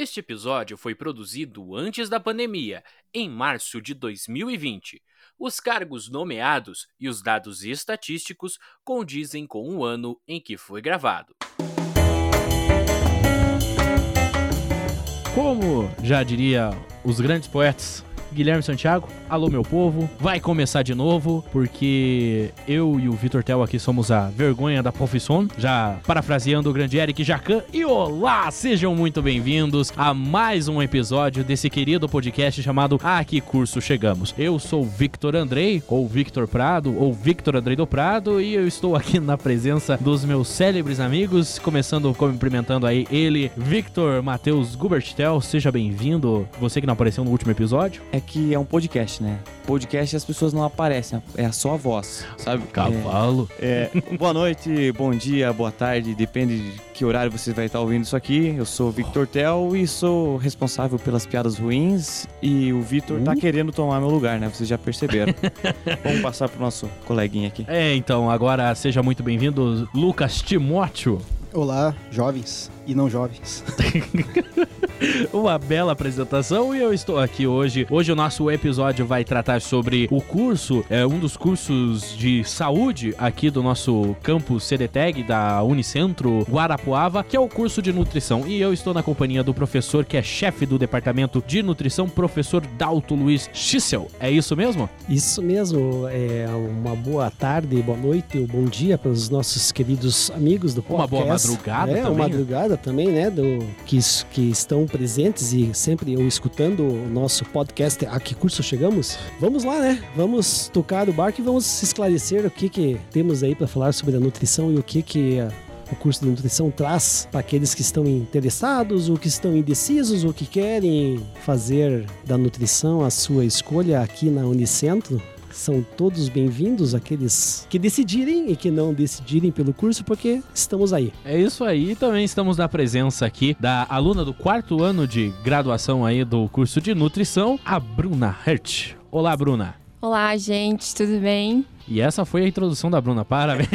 Este episódio foi produzido antes da pandemia, em março de 2020. Os cargos nomeados e os dados estatísticos condizem com o ano em que foi gravado. Como já diria os grandes poetas Guilherme Santiago, alô meu povo, vai começar de novo, porque eu e o Vitor Tel aqui somos a vergonha da profissão, já parafraseando o grande Eric Jacan. E olá, sejam muito bem-vindos a mais um episódio desse querido podcast chamado A Que Curso Chegamos. Eu sou Victor Andrei, ou Victor Prado, ou Victor Andrei do Prado, e eu estou aqui na presença dos meus célebres amigos, começando cumprimentando aí ele, Victor Matheus Gubertel, seja bem-vindo, você que não apareceu no último episódio. É que é um podcast, né? Podcast as pessoas não aparecem, é só a voz, sabe? Cavalo. É, é, boa noite, bom dia, boa tarde, depende de que horário você vai estar ouvindo isso aqui. Eu sou o Victor Tel e sou responsável pelas piadas ruins e o Victor tá uh. tá querendo tomar meu lugar, né? Vocês já perceberam. Vamos passar pro nosso coleguinha aqui. É, então, agora seja muito bem-vindo, Lucas Timóteo. Olá, jovens e não jovens. Uma bela apresentação e eu estou aqui hoje. Hoje o nosso episódio vai tratar sobre o curso, é um dos cursos de saúde aqui do nosso campus CDTEG da Unicentro Guarapuava, que é o curso de nutrição. E eu estou na companhia do professor que é chefe do departamento de nutrição, professor Dalto Luiz Schissel. É isso mesmo? Isso mesmo. É uma boa tarde, boa noite, ou bom dia para os nossos queridos amigos do podcast. Uma boa madrugada é, também. Uma madrugada também, né? Do, que, que estão presentes e sempre eu escutando o nosso podcast A Que Curso Chegamos. Vamos lá, né? Vamos tocar o barco e vamos esclarecer o que, que temos aí para falar sobre a nutrição e o que, que o curso de nutrição traz para aqueles que estão interessados, ou que estão indecisos, ou que querem fazer da nutrição a sua escolha aqui na Unicentro são todos bem-vindos, aqueles que decidirem e que não decidirem pelo curso, porque estamos aí. É isso aí, também estamos na presença aqui da aluna do quarto ano de graduação aí do curso de nutrição, a Bruna Hert. Olá, Bruna. Olá, gente, tudo bem? E essa foi a introdução da Bruna. Parabéns.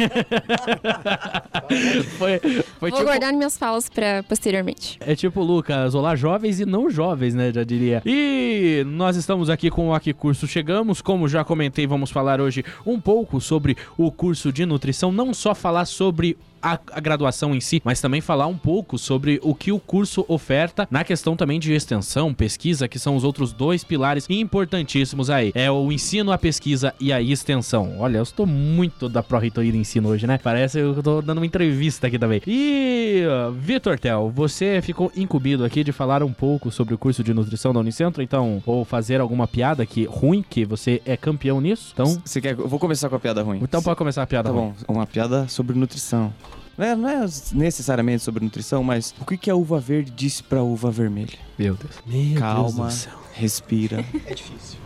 foi, foi Vou tipo... guardar minhas falas para posteriormente. É tipo, Lucas, olá jovens e não jovens, né? Já diria. E nós estamos aqui com o Aqui Curso Chegamos. Como já comentei, vamos falar hoje um pouco sobre o curso de nutrição. Não só falar sobre a, a, graduação em si, mas também falar um pouco sobre o que o curso oferta na questão também de extensão, pesquisa, que são os outros dois pilares importantíssimos aí. É o ensino, a pesquisa e a extensão. Olha, eu estou muito da Pró-Reitoria de Ensino hoje, né? Parece que eu tô dando uma entrevista aqui também. E, Vitor Tel, você ficou incumbido aqui de falar um pouco sobre o curso de nutrição da Unicentro, então, ou fazer alguma piada que ruim, que você é campeão nisso. Então, você quer eu vou começar com a piada ruim. Então pode começar a piada tá ruim. bom, uma piada sobre nutrição. Não é, não é, necessariamente sobre nutrição, mas o que, que a uva verde disse pra uva vermelha? Meu Deus. Meu Calma, Deus respira. É difícil.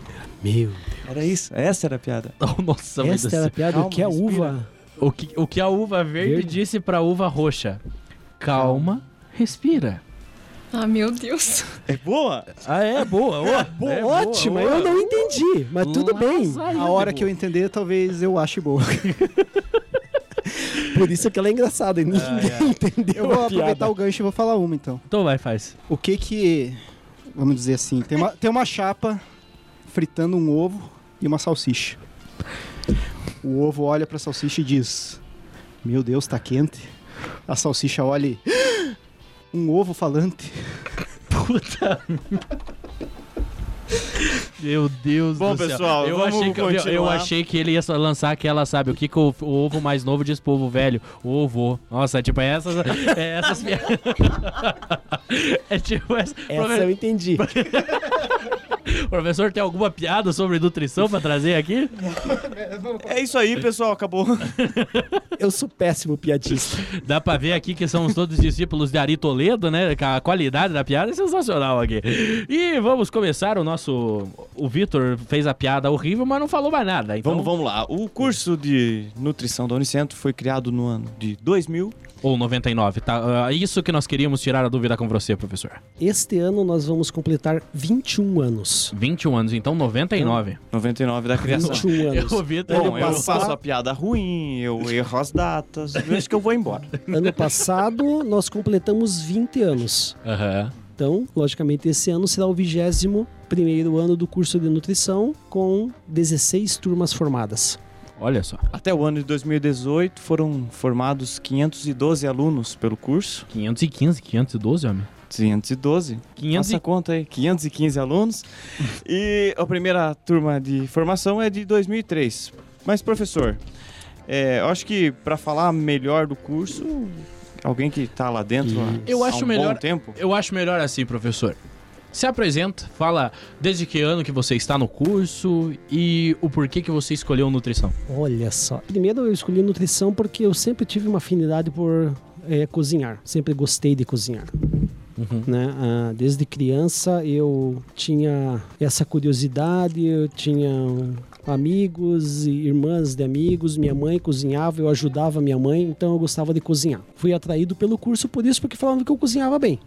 Meu. Era isso? Essa era a piada. Oh, nossa, Essa era a piada. Calma, o que a uva. O que, o que a uva verde, verde. disse pra uva roxa? Calma, respira. Ah, meu Deus. É boa? Ah, é boa. Oh, boa é ótima. Boa, eu não entendi, mas tudo bem. A hora que eu entender, talvez eu ache boa. Por isso que ela é engraçada, ninguém ah, é. entendeu. Eu vou aproveitar o gancho e vou falar uma então. Então vai, faz. O que que, vamos dizer assim, tem uma, tem uma chapa fritando um ovo e uma salsicha. O ovo olha para a salsicha e diz: Meu Deus, tá quente. A salsicha olha e. Um ovo falante. Puta. Meu Deus Bom, do céu. pessoal, eu achei, que, eu, eu, achei que ele ia lançar aquela, sabe, o que, que o, o, ovo mais novo diz pro ovo velho? O ovo. Nossa, é tipo, é essas. É essas É tipo essa. Essa eu entendi. O professor tem alguma piada sobre nutrição pra trazer aqui? É isso aí, pessoal, acabou. Eu sou péssimo piadista. Dá pra ver aqui que somos todos discípulos de Ari Toledo, né? A qualidade da piada é sensacional aqui. E vamos começar o nosso. O Vitor fez a piada horrível, mas não falou mais nada. Então... Vamos, vamos lá. O curso de nutrição da Unicentro foi criado no ano de 2000 ou 99? Tá, uh, isso que nós queríamos tirar a dúvida com você, professor. Este ano nós vamos completar 21 anos. 21 anos, então 99. Então, 99 da criação. 21 anos. Eu ouvi Bom, eu faço a piada ruim, eu erro as datas, acho que eu vou embora. Ano passado nós completamos 20 anos. Aham. Uhum. Então, logicamente, esse ano será o vigésimo primeiro ano do curso de nutrição com 16 turmas formadas. Olha só. Até o ano de 2018 foram formados 512 alunos pelo curso. 515, 512, homem. 512. 500 Faça a conta aí, 515 alunos. e a primeira turma de formação é de 2003. Mas, professor, é, eu acho que para falar melhor do curso, alguém que está lá dentro há, Eu há acho um melhor- bom tempo. Eu acho melhor assim, professor. Se apresenta, fala desde que ano que você está no curso e o porquê que você escolheu nutrição. Olha só. Primeiro eu escolhi nutrição porque eu sempre tive uma afinidade por eh, cozinhar. Sempre gostei de cozinhar. Né? Ah, desde criança eu tinha essa curiosidade, eu tinha amigos e irmãs de amigos, minha mãe cozinhava, eu ajudava minha mãe, então eu gostava de cozinhar. Fui atraído pelo curso por isso, porque falavam que eu cozinhava bem.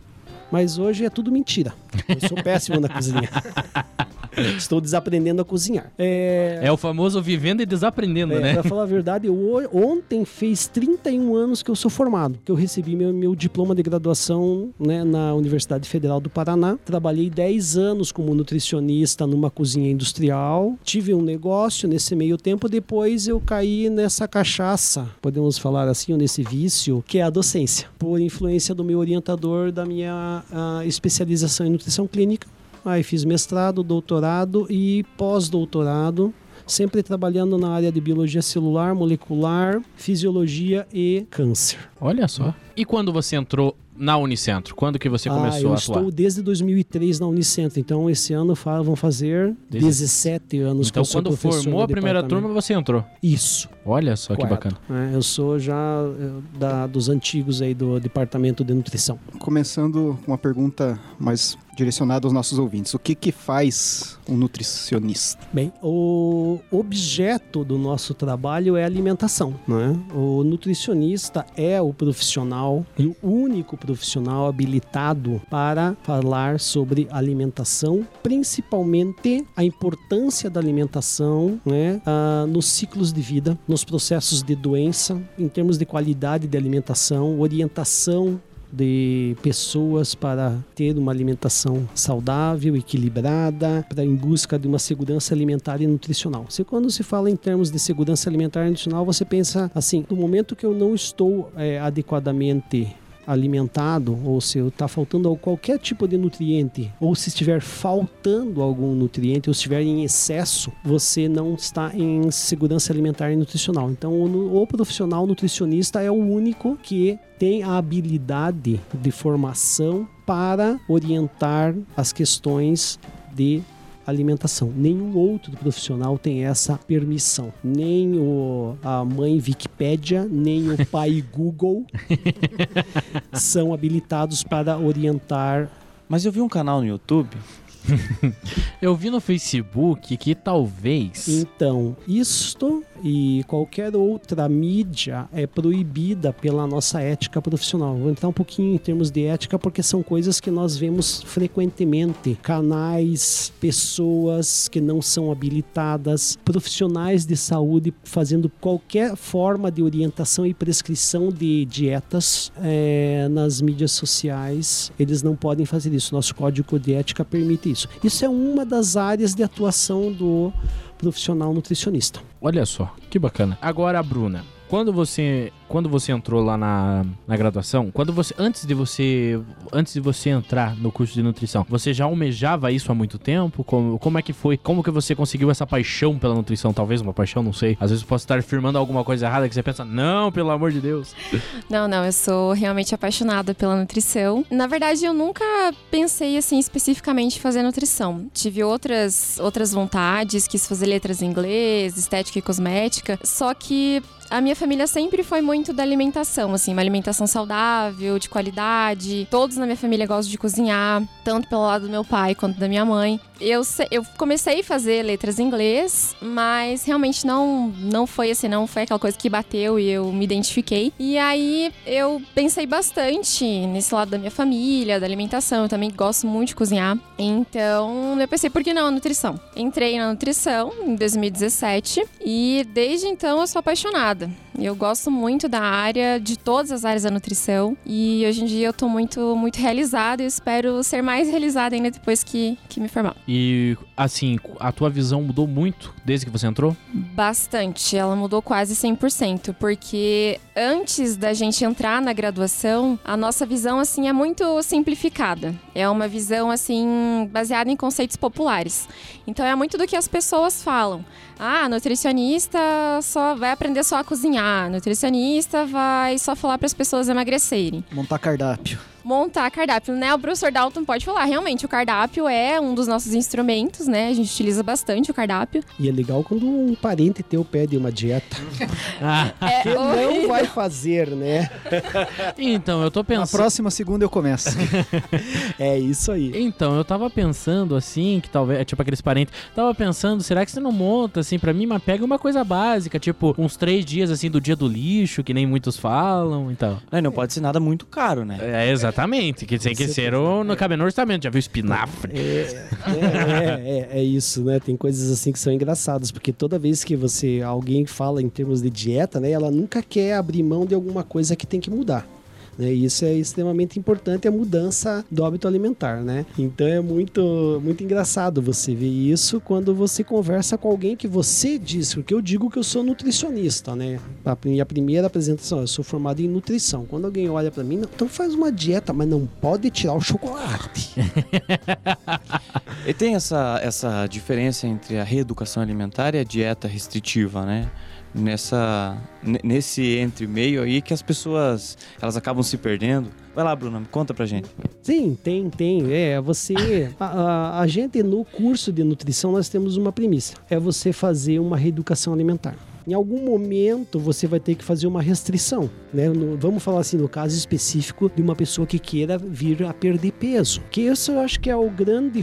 Mas hoje é tudo mentira. Eu sou péssimo na cozinha. Estou desaprendendo a cozinhar. É, É o famoso vivendo e desaprendendo, é, né? Pra falar a verdade, eu, ontem fez 31 anos que eu sou formado, que eu recebi meu, meu diploma de graduação né, na Universidade Federal do Paraná. Trabalhei 10 anos como nutricionista numa cozinha industrial. Tive um negócio nesse meio tempo, depois eu caí nessa cachaça, podemos falar assim, ou nesse vício, que é a docência, por influência do meu orientador da minha ah, especialização em nutrição clínica. Aí fiz mestrado, doutorado e pós-doutorado sempre trabalhando na área de biologia celular, molecular, fisiologia e câncer. Olha só. E quando você entrou na Unicentro? Quando que você ah, começou eu a atuar? estou desde 2003 na Unicentro, então esse ano vão fazer Deze- 17 anos que Então, eu sou quando formou a primeira turma, você entrou. Isso. Olha só que bacana. É, eu sou já eh, da- dos antigos aí do departamento de nutrição. Começando com uma pergunta mais direcionada aos nossos ouvintes. O que que faz um nutricionista? Bem, o objeto do nosso trabalho é alimentação, né? O nutricionista é o profissional e o único profissional habilitado para falar sobre alimentação, principalmente a importância da alimentação, né? nos ciclos de vida, nos processos de doença, em termos de qualidade de alimentação, orientação de pessoas para ter uma alimentação saudável, equilibrada, para em busca de uma segurança alimentar e nutricional. Se quando se fala em termos de segurança alimentar e nutricional, você pensa assim: no momento que eu não estou é, adequadamente alimentado, ou se está faltando qualquer tipo de nutriente, ou se estiver faltando algum nutriente, ou estiver em excesso, você não está em segurança alimentar e nutricional. Então, o, o profissional nutricionista é o único que tem a habilidade de formação para orientar as questões de alimentação. Nenhum outro profissional tem essa permissão. Nem o, a mãe Wikipédia, nem o pai Google são habilitados para orientar. Mas eu vi um canal no YouTube. Eu vi no Facebook que talvez. Então, isto e qualquer outra mídia é proibida pela nossa ética profissional. Vou entrar um pouquinho em termos de ética porque são coisas que nós vemos frequentemente. Canais, pessoas que não são habilitadas, profissionais de saúde fazendo qualquer forma de orientação e prescrição de dietas eh, nas mídias sociais. Eles não podem fazer isso. Nosso código de ética permite isso. Isso é uma das áreas de atuação do profissional nutricionista. Olha só, que bacana. Agora, Bruna, quando você, quando você entrou lá na, na graduação, quando você antes de você antes de você entrar no curso de nutrição, você já almejava isso há muito tempo? Como, como é que foi? Como que você conseguiu essa paixão pela nutrição? Talvez uma paixão, não sei. Às vezes eu posso estar afirmando alguma coisa errada que você pensa, não, pelo amor de Deus. Não, não, eu sou realmente apaixonada pela nutrição. Na verdade, eu nunca pensei assim especificamente em fazer nutrição. Tive outras outras vontades, quis fazer letras em inglês, estética e cosmética, só que a minha família sempre foi muito da alimentação, assim, uma alimentação saudável, de qualidade. Todos na minha família gostam de cozinhar, tanto pelo lado do meu pai quanto da minha mãe. Eu, eu comecei a fazer letras em inglês, mas realmente não, não foi assim, não foi aquela coisa que bateu e eu me identifiquei. E aí eu pensei bastante nesse lado da minha família, da alimentação. Eu também gosto muito de cozinhar. Então eu pensei, por que não a nutrição? Entrei na nutrição em 2017 e desde então eu sou apaixonada. Eu gosto muito da área, de todas as áreas da nutrição. E hoje em dia eu tô muito, muito realizada e espero ser mais realizada ainda depois que, que me formar. E, assim, a tua visão mudou muito desde que você entrou? Bastante. Ela mudou quase 100%, porque antes da gente entrar na graduação, a nossa visão, assim, é muito simplificada. É uma visão, assim, baseada em conceitos populares. Então, é muito do que as pessoas falam. Ah, nutricionista só vai aprender só a cozinhar. Nutricionista vai só falar para as pessoas emagrecerem. Montar cardápio. Montar cardápio, né? O professor Dalton pode falar. Realmente, o cardápio é um dos nossos instrumentos, né? A gente utiliza bastante o cardápio. E é legal quando um parente teu pede uma dieta. Ah, É, Que não horrível. vai fazer, né? então, eu tô Na pensando. próxima segunda eu começo. É isso aí. Então, eu tava pensando assim, que talvez, é tipo aqueles parentes, tava pensando, será que você não monta assim pra mim, mas pega uma coisa básica, tipo uns três dias assim do dia do lixo, que nem muitos falam, então. Não, não pode ser nada muito caro, né? É, exatamente, que tem que ser o, no cabe no orçamento, já viu espinafre? É, é, é, é isso, né? Tem coisas assim que são engraçadas, porque toda vez que você alguém fala em termos de dieta, né, ela nunca quer abrir mão de alguma coisa que tem que mudar. Né? E isso é extremamente importante, a mudança do hábito alimentar, né? Então é muito, muito engraçado você ver isso quando você conversa com alguém que você diz, porque eu digo que eu sou nutricionista, né? A minha primeira apresentação, eu sou formado em nutrição. Quando alguém olha pra mim, não, então faz uma dieta, mas não pode tirar o chocolate. E tem essa, essa diferença entre a reeducação alimentar e a dieta restritiva, né? Nessa, nesse entre meio aí que as pessoas elas acabam se perdendo. Vai lá, Bruna, conta pra gente. Sim, tem, tem. É, você. A, a- a gente no curso de nutrição nós temos uma premissa: é você fazer uma reeducação alimentar. Em algum momento você vai ter que fazer uma restrição, né? No- vamos falar assim no caso específico de uma pessoa que queira vir a perder peso. Que isso eu acho que é o grande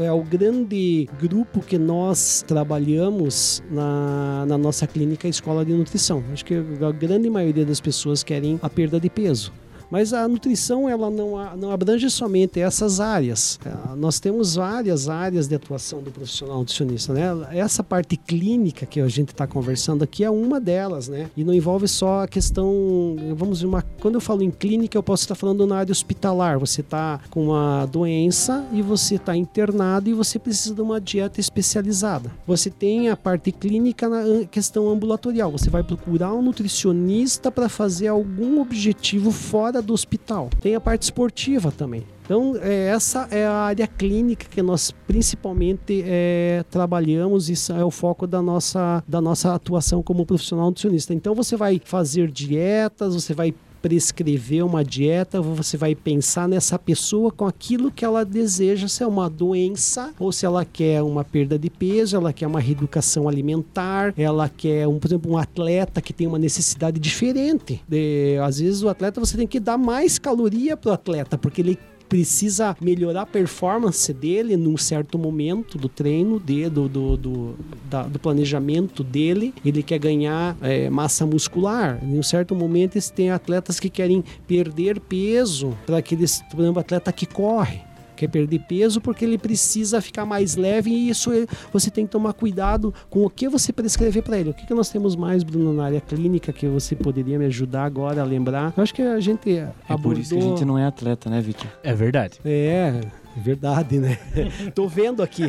é o grande grupo que nós trabalhamos na, na nossa clínica Escola de Nutrição. Acho que a grande maioria das pessoas querem a perda de peso. Mas a nutrição ela não, não abrange somente essas áreas. Ah, Nós temos várias áreas de atuação do profissional nutricionista, né? Essa parte clínica que a gente está conversando aqui é uma delas, né? E não envolve só a questão, vamos uma, quando eu falo em clínica eu posso estar falando na área hospitalar. Você está com uma doença e você está internado e você precisa de uma dieta especializada. Você tem a parte clínica na questão ambulatorial. Você vai procurar um nutricionista para fazer algum objetivo fora do hospital. Tem a parte esportiva também. Então, é, essa é a área clínica que nós principalmente é, trabalhamos, isso é o foco da nossa, da nossa atuação como profissional nutricionista. Então, você vai fazer dietas, você vai prescrever uma dieta, você vai pensar nessa pessoa com aquilo que ela deseja, se é uma doença ou se ela quer uma perda de peso, ela quer uma reeducação alimentar, ela quer, um, por exemplo, um atleta que tem uma necessidade diferente. De- às vezes o atleta você tem que dar mais caloria para o atleta, porque ele precisa melhorar a performance dele num certo momento do treino, de, do, do, do, da- do planejamento dele. Ele quer ganhar é, massa muscular. Em um certo momento, esse- tem atletas que querem perder peso para aqueles, por exemplo, atleta que corre. Quer perder peso porque ele precisa ficar mais leve e isso é- você tem que tomar cuidado com o que você prescrever para ele. O que, que nós temos mais, Bruno, na área clínica que você poderia me ajudar agora a lembrar? Eu acho que a gente É abordou... por isso que a gente não é atleta, né, Vitor? É verdade. É, é verdade, né? Tô vendo aqui.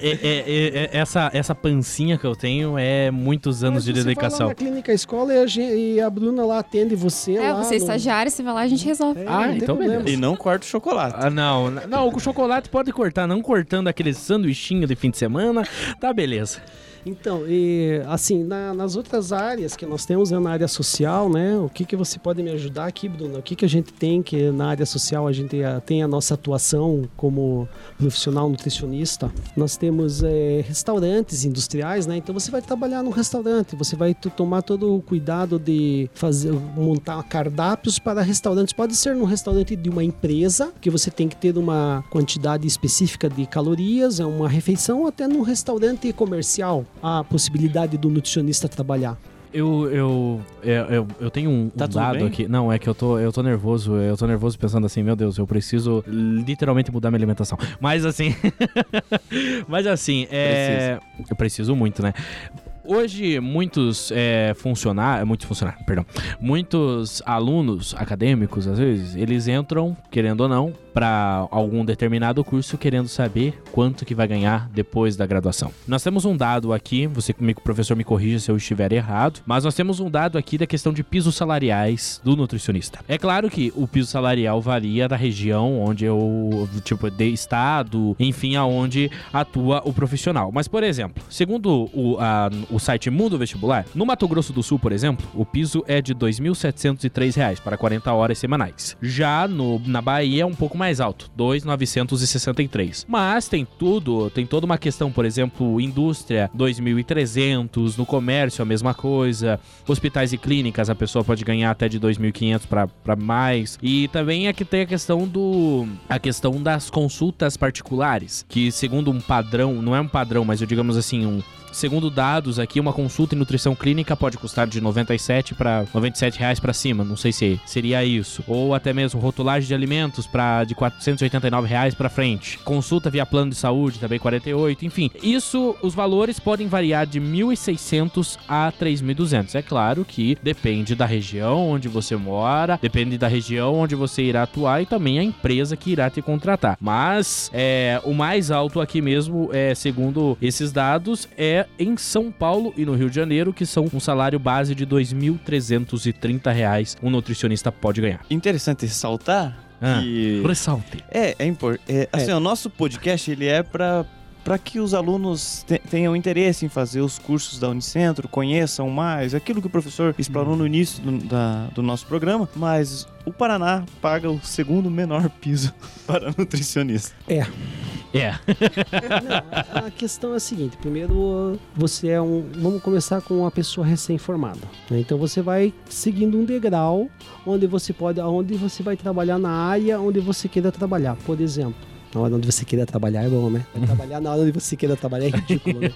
É- é- é- é- essa, essa pancinha que eu tenho é muitos anos de Mas você vai dedicação. lá na clínica escola e a, gen- e a Bruna lá atende você. É, lá você é no- estagiário, você vai lá, a gente resolve. É, Ah, então beleza. E não corta o chocolate. Ah, não, não, o chocolate pode cortar, não cortando aquele sanduichinho de fim de semana, tá beleza. Então, e, assim, na- nas outras áreas que nós temos, né, na área social, né? O que, que você pode me ajudar aqui, Bruna? O que, que a gente tem que na área social a gente tem a nossa atuação como profissional nutricionista? Nós temos eh, restaurantes industriais, né? Então você vai trabalhar num restaurante, você vai tomar todo o cuidado de fazer montar cardápios para restaurantes. Pode ser num restaurante de uma empresa, que você tem que ter uma quantidade específica de calorias, é uma refeição, até num restaurante comercial, a possibilidade do nutricionista trabalhar. Eu, eu, eu, eu, eu tenho um, Tá um dado bem? aqui. Não, é que eu tô, eu tô nervoso. Eu tô nervoso pensando assim, meu Deus, eu preciso literalmente mudar minha alimentação. Mas assim. mas assim, é. Eu preciso muito, né? hoje muitos é, funcionários, muitos funcionários, perdão, muitos alunos acadêmicos, às vezes, eles entram, querendo ou não, para algum determinado curso querendo saber quanto que vai ganhar depois da graduação. Nós temos um dado aqui, você comigo, professor, me corrija se eu estiver errado, mas nós temos um dado aqui da questão de pisos salariais do nutricionista. É claro que o piso salarial varia da região onde eu, tipo, de estado, enfim, aonde atua o profissional. Mas, por exemplo, segundo o, a, o site Mundo Vestibular, no Mato Grosso do Sul, por exemplo, o piso é de R$ 2.703 para 40 horas semanais. Já no, na Bahia é um pouco mais alto, 2.963. Mas tem tudo, tem toda uma questão, por exemplo, indústria 2.300, no comércio a mesma coisa, hospitais e clínicas a pessoa pode ganhar até de 2.500 para mais. E também aqui tem a questão do a questão das consultas particulares, que segundo um padrão, não é um padrão, mas eu digamos assim, um Segundo dados aqui, uma consulta em nutrição clínica pode custar de 97 para 97 reais para cima, não sei se seria isso. Ou até mesmo rotulagem de alimentos para de 489 reais para frente. Consulta via plano de saúde também 48, enfim. Isso, os valores podem variar de 1.600 a 3.200. É claro que depende da região onde você mora, depende da região onde você irá atuar e também a empresa que irá te contratar. Mas é, o mais alto aqui mesmo, é, segundo esses dados, é em São Paulo e no Rio de Janeiro, que são um salário base de 2.330 reais um nutricionista pode ganhar. Interessante ressaltar Ah, que... Ressalte. É, é importante. É, assim, o nosso podcast, ele é para para que os alunos te- tenham interesse em fazer os cursos da Unicentro, conheçam mais, aquilo que o professor explanou no início do, da- do nosso programa, mas o Paraná paga o segundo menor piso para nutricionista. É. Não, a questão é a seguinte: primeiro, você é um. Vamos começar com uma pessoa recém-formada. né? Então você vai seguindo um degrau onde você pode, onde você vai trabalhar na área onde você queira trabalhar. Por exemplo. Na hora onde você queira trabalhar é bom, né? Vai trabalhar na hora onde você queira trabalhar é ridículo, né?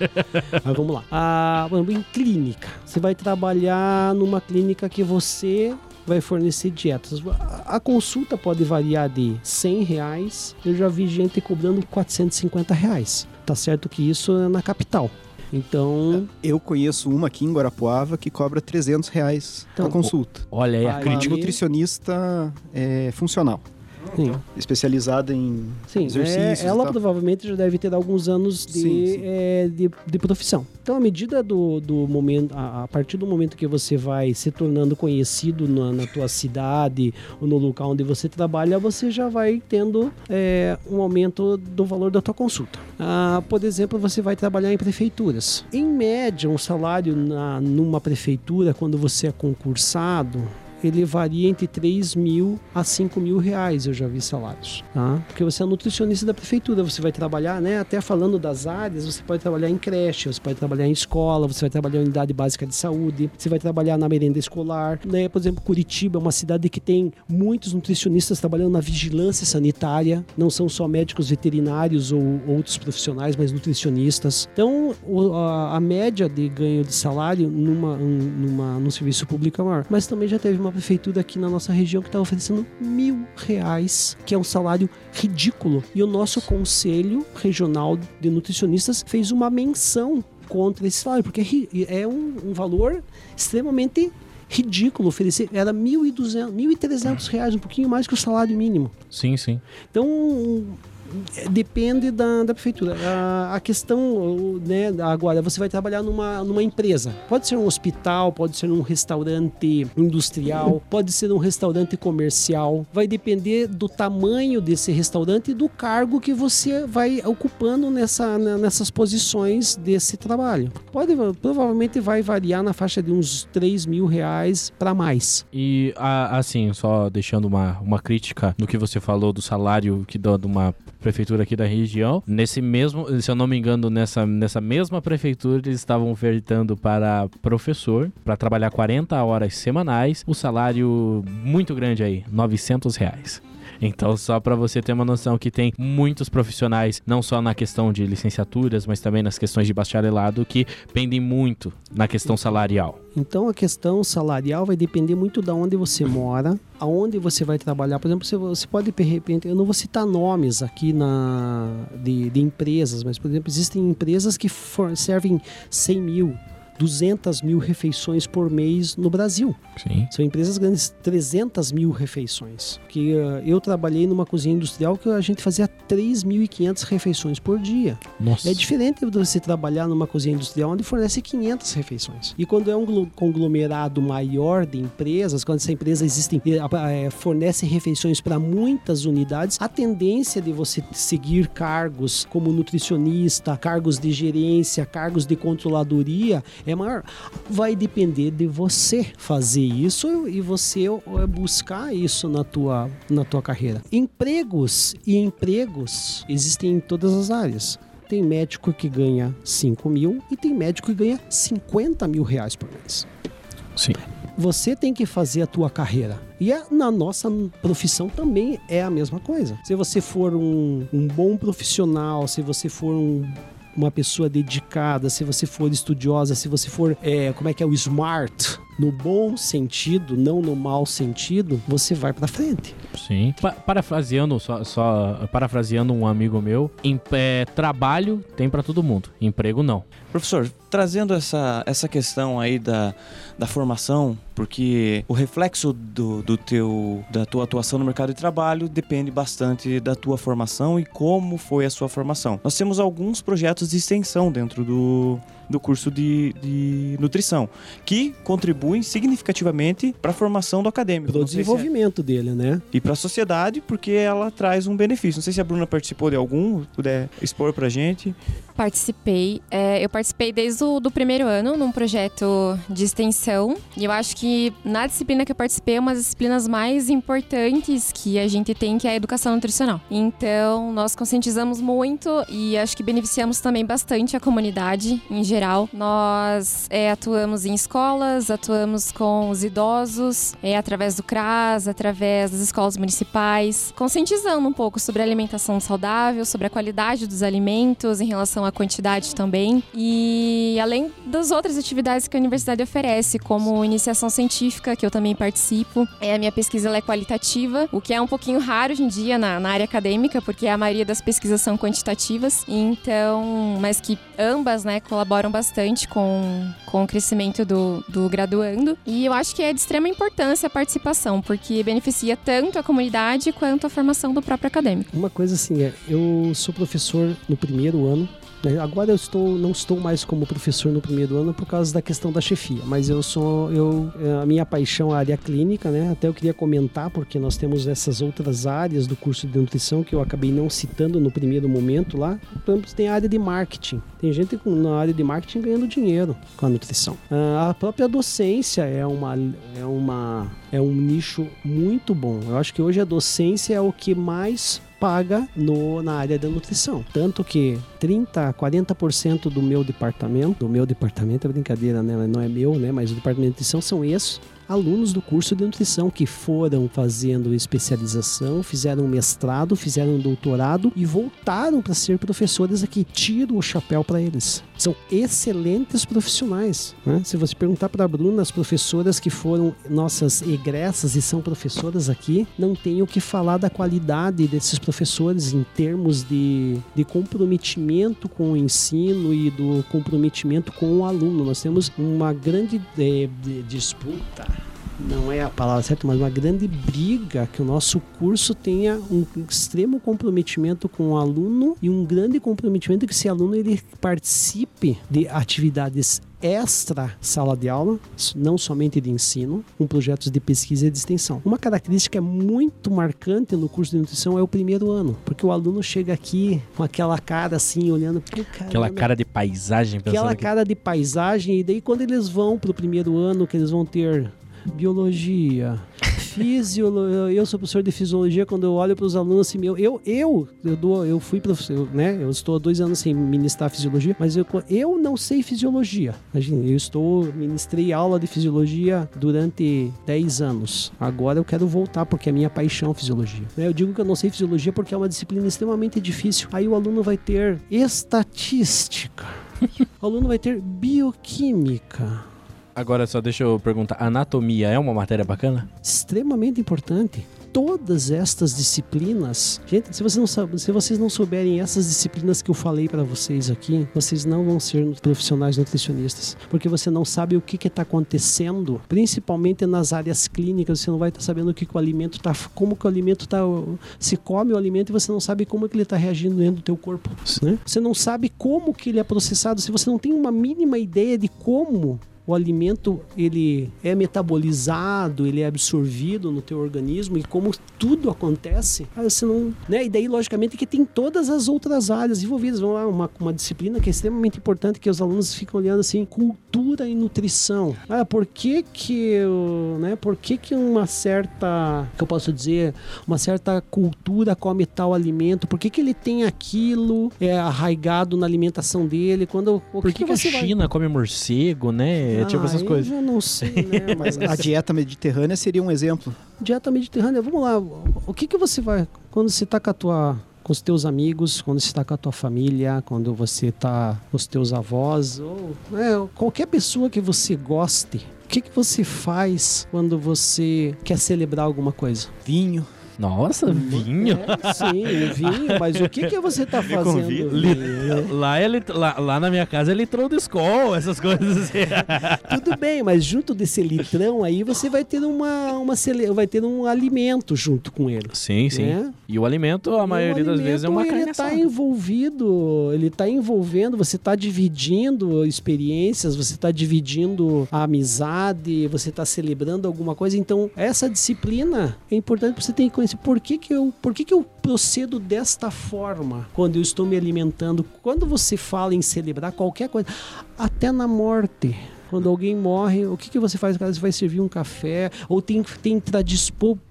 Mas vamos lá. Ah, exemplo, em clínica. Você vai trabalhar numa clínica que você vai fornecer dietas. A consulta pode variar de 100 reais. Eu já vi gente cobrando 450 reais. Tá certo que isso é na capital. Então, Eu conheço uma aqui em Guarapuava que cobra 300 reais Então, a consulta. Olha aí a crítica. Nutricionista é, funcional, sim, especializada em sim exercícios. é, ela provavelmente já deve ter alguns anos de, Sim, sim. é, de, de profissão. Então, à medida do, do momento, a, a partir do momento que você vai se tornando conhecido na, na tua cidade ou no local onde você trabalha, você já vai tendo é, um aumento do valor da tua consulta. Ah, por exemplo, você vai trabalhar em prefeituras. Em média, um salário na, numa prefeitura, quando você é concursado, ele varia entre 3 mil a 5 mil reais, eu já vi salários, tá? Porque você é nutricionista da prefeitura, você vai trabalhar, né? Até falando das áreas, você pode trabalhar em creche, você pode trabalhar em escola, você vai trabalhar em unidade básica de saúde, você vai trabalhar na merenda escolar, né? Por exemplo, Curitiba é uma cidade que tem muitos nutricionistas trabalhando na vigilância sanitária, não são só médicos veterinários ou outros profissionais, mas nutricionistas. Então, a, média de ganho de salário numa, um- numa, num serviço público é maior. Mas também já teve uma prefeitura aqui na nossa região que estava oferecendo mil reais, que é um salário ridículo. E o nosso conselho regional de nutricionistas fez uma menção contra esse salário, porque é é um, um valor extremamente ridículo oferecer. Era 1.200, 1.300 reais, um pouquinho mais que o salário mínimo. Sim, sim. Então, depende da, da prefeitura. A, a questão, né, agora, você vai trabalhar numa, numa empresa. Pode ser um hospital, pode ser um restaurante industrial, pode ser um restaurante comercial. Vai depender do tamanho desse restaurante e do cargo que você vai ocupando nessa, nessas posições desse trabalho. Pode, provavelmente vai variar na faixa de uns 3 mil reais para mais. E assim, só deixando uma, uma crítica no que você falou do salário que dá de uma prefeitura aqui da região. Nesse mesmo, se eu não me engano, nessa, nessa mesma prefeitura, eles estavam ofertando para professor, para trabalhar 40 horas semanais, o salário muito grande aí, 900 reais. Então, só para você ter uma noção que tem muitos profissionais, não só na questão de licenciaturas, mas também nas questões de bacharelado, que pendem muito na questão salarial. Então a questão salarial vai depender muito da onde você mora, aonde você vai trabalhar. Por exemplo, você, você pode de repente, eu não vou citar nomes aqui na de, de empresas, mas por exemplo existem empresas que for- servem 100 mil, 200 mil refeições por mês no Brasil. Sim. São empresas grandes, 300 mil refeições. Que uh, eu trabalhei numa cozinha industrial que a gente fazia 3.500 refeições por dia. Nossa. É diferente de você trabalhar numa cozinha industrial onde fornece 500 refeições. E quando é um glo- conglomerado maior de empresas, quando essa empresa existem, eh, eh, fornece refeições para muitas unidades, a tendência de você seguir cargos como nutricionista, cargos de gerência, cargos de controladoria é maior. Vai depender de você fazer isso e você eh, buscar isso na tua, na tua carreira. Empregos e empregos existem em todas as áreas. Tem médico que ganha 5 mil e tem médico que ganha 50 mil reais por mês. Sim. Você tem que fazer a tua carreira. E a- na nossa profissão também é a mesma coisa. Se você for um, um bom profissional, se você for um- uma pessoa dedicada, se você for estudiosa, se você for, é, como é que é, o smart, no bom sentido, não no mau sentido, você vai pra frente. Sim. Pa- parafraseando, só, só parafraseando um amigo meu, em, é, trabalho tem pra todo mundo, emprego não. Professor, trazendo essa, essa questão aí da, da formação, porque o reflexo do, do teu, da tua atuação no mercado de trabalho depende bastante da tua formação e como foi a sua formação. Nós temos alguns projetos de extensão dentro do, do curso de, de nutrição, que contribuem significativamente para a formação do acadêmico. Sei se é- desenvolvimento dele, né? e para a sociedade, porque ela traz um benefício. Não sei se a Bruna participou de algum, puder expor pra gente. Participei. É, eu participei desde o do primeiro ano num projeto de extensão. E eu acho que na disciplina que eu participei é uma das disciplinas mais importantes que a gente tem, que é a educação nutricional. Então, nós conscientizamos muito e acho que beneficiamos também bastante a comunidade em geral. Nós é, atuamos em escolas, atuamos com os idosos, é, através do CRAS, através das escolas municipais, conscientizando um pouco sobre a alimentação saudável, sobre a qualidade dos alimentos em relação à quantidade também. E além das outras atividades que a universidade oferece, como iniciação científica, que eu também participo. É, a minha pesquisa é qualitativa, o que é um pouquinho raro hoje em dia na, na área acadêmica, porque a maioria das pesquisas são quantitativas. Então, mas que ambas, né, colaboram bastante com, com o crescimento do, do graduando. E eu acho que é de extrema importância a participação, porque beneficia tanto a comunidade quanto a formação do próprio acadêmico. Uma coisa assim, é, eu sou professor no primeiro ano. Né? Agora eu estou, não estou mais como professor no primeiro ano por causa da questão da chefia, mas eu sou, eu, é, a minha paixão é a área clínica, né? Até eu queria comentar porque nós temos essas outras áreas do curso de nutrição que eu acabei não citando no primeiro momento lá. Por exemplo, tem a área de marketing. Tem gente na área de marketing ganhando dinheiro com a nutrição. Ah, a própria docência é uma, é uma, é um nicho muito bom. Eu acho que hoje a docência é o que mais paga no, na área da nutrição. Tanto que 30, 40% do meu departamento, do meu departamento é brincadeira, né? Não é meu, né? Mas o departamento de nutrição são esses alunos do curso de nutrição que foram fazendo especialização, fizeram mestrado, fizeram doutorado e voltaram para ser professores aqui. Tiro o chapéu para eles. São excelentes profissionais. né? Se você perguntar para a Bruna, as professoras que foram nossas egressas e são professoras aqui, não tem o que falar da qualidade desses professores em termos de, de comprometimento com o ensino e do comprometimento com o aluno. Nós temos uma grande de- disputa não é a palavra certa, mas uma grande briga que o nosso curso tenha um extremo comprometimento com o aluno e um grande comprometimento que esse aluno ele participe de atividades extra sala de aula, não somente de ensino, com projetos de pesquisa e de extensão. Uma característica muito marcante no curso de nutrição é o primeiro ano, porque o aluno chega aqui com aquela cara assim, olhando, "Pô, Aquela caramba, cara de paisagem aquela que... cara de paisagem e daí quando eles vão pro primeiro ano que eles vão ter biologia fisiologia eu sou professor de fisiologia quando eu olho para os alunos assim meu eu eu eu dou eu fui professor né eu estou há dois anos sem ministrar fisiologia mas eu eu não sei fisiologia imagina eu estou ministrei aula de fisiologia durante 10 anos agora eu quero voltar porque é minha paixão fisiologia né? eu digo que eu não sei fisiologia porque é uma disciplina extremamente difícil aí o aluno vai ter estatística o aluno vai ter bioquímica. Agora só deixa eu perguntar, anatomia é uma matéria bacana? Extremamente importante. todas estas disciplinas, gente, se vocês não sabem, se vocês não souberem essas disciplinas que eu falei para vocês aqui, vocês não vão ser profissionais nutricionistas, porque você não sabe o que está acontecendo, principalmente nas áreas clínicas, você não vai estar tá sabendo o que, que o alimento está, como que o alimento está, se come o alimento e você não sabe como que ele está reagindo dentro do teu corpo, né? Você não sabe como que ele é processado, se você não tem uma mínima ideia de como o alimento ele é metabolizado, ele é absorvido no teu organismo e como tudo acontece, você não, né? E daí logicamente que tem todas as outras áreas envolvidas, vamos lá, uma, uma disciplina que é extremamente importante que os alunos ficam olhando assim, cultura e nutrição. Ah, por que que, né? Por que que uma certa, que eu posso dizer, uma certa cultura come tal alimento? Por que que ele tem aquilo é arraigado na alimentação dele? Quando por que, que, que a China vai... come morcego, né? É tipo essas coisas. Eu não sei, né? Mas a dieta mediterrânea seria um exemplo. Dieta mediterrânea, vamos lá. O que que você vai quando você está com a tua com os teus amigos, quando você está com a tua família, quando você está com os teus avós, ou é, qualquer pessoa que você goste, o que, que você faz quando você quer celebrar alguma coisa? Vinho. Nossa, vinho? É, sim, vinho, mas o que, que você tá fazendo? Lá, ele, lá, lá, na minha casa é litrão de escola, essas coisas assim. Tudo bem, mas junto desse litrão aí você vai ter uma, uma vai ter um alimento junto com ele. Sim, sim. Né? E o alimento, a maioria das vezes, é uma carne Ele está envolvido, ele está envolvendo, você está dividindo experiências, você está dividindo a amizade, você está celebrando alguma coisa. Então, essa disciplina é importante você ter que conhecer por que, que, eu, por que, que eu procedo desta forma quando eu estou me alimentando. Quando você fala em celebrar qualquer coisa, até na morte quando alguém morre, o que, que você faz? Você vai servir um café, ou tem, tem tradi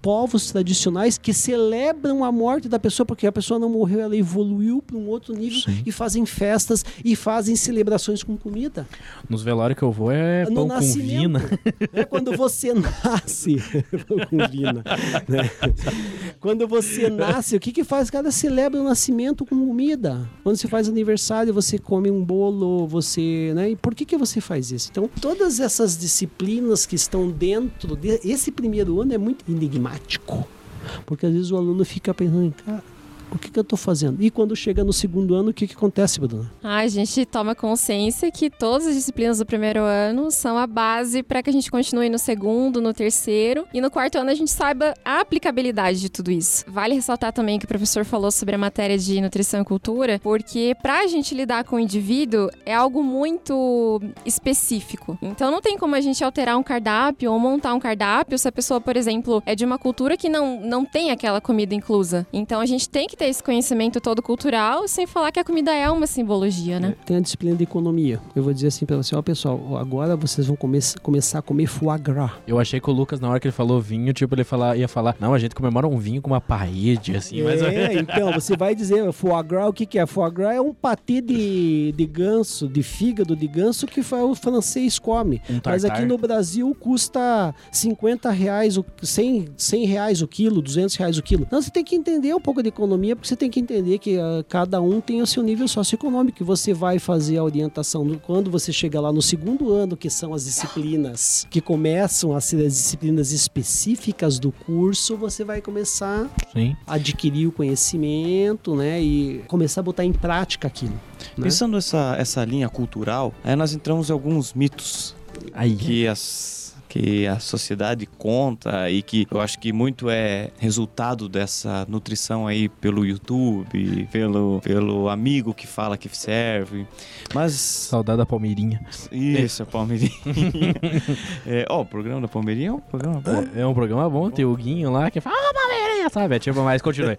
povos tradicionais que celebram a morte da pessoa, porque a pessoa não morreu, ela evoluiu para um outro nível Sim. e fazem festas e fazem celebrações com comida. Nos velórios que eu vou é no pão com vina. É quando você nasce, pão com vina. Né? Quando você nasce, o que que faz? Cada celebra o nascimento com comida. Quando você faz aniversário, você come um bolo, você, né? E por que que você faz isso? Então, todas essas disciplinas que estão dentro desse primeiro ano é muito enigmático. Porque às vezes o aluno fica pensando, cara, o que, que eu estou fazendo? E quando chega no segundo ano, o que, que acontece, Bruna? Ah, a gente toma consciência que todas as disciplinas do primeiro ano são a base para que a gente continue no segundo, no terceiro e no quarto ano a gente saiba a aplicabilidade de tudo isso. Vale ressaltar também que o professor falou sobre a matéria de nutrição e cultura, porque para a gente lidar com o indivíduo é algo muito específico. Então não tem como a gente alterar um cardápio ou montar um cardápio se a pessoa, por exemplo, é de uma cultura que não, não tem aquela comida inclusa. Então a gente tem que ter esse conhecimento todo cultural, sem falar que a comida é uma simbologia, né? Tem a disciplina de economia. Eu vou dizer assim pra você, ó, pessoal, agora vocês vão come começar a comer foie gras. Eu achei que o Lucas, na hora que ele falou vinho, tipo, ele falar, ia falar, não, a gente comemora um vinho com uma parede, assim, é, mas... então, você vai dizer, foie gras, o que que é? Foie gras é um patê de, de ganso, de fígado de ganso que o francês come. Um mas aqui no Brasil custa 50 reais, 100, 100 reais o quilo, 200 reais o quilo. Então você tem que entender um pouco de economia porque você tem que entender que uh, cada um tem o seu nível socioeconômico. Você vai fazer a orientação do, quando você chega lá no segundo ano, que são as disciplinas que começam a ser as disciplinas específicas do curso, você vai começar Sim. a adquirir o conhecimento, né? E começar a botar em prática aquilo. Né? Pensando essa, essa linha cultural, aí nós entramos em alguns mitos aí. que as que a sociedade conta e que eu acho que muito é resultado dessa nutrição aí pelo YouTube, pelo, pelo amigo que fala que serve. Mas. Saudade da Palmeirinha. Isso, a Palmeirinha. é, ó, o programa da Palmeirinha é um programa bom. É, é um programa bom, tem o Guinho lá que fala, ah, Palmeirinha, sabe? É tipo, mas continue.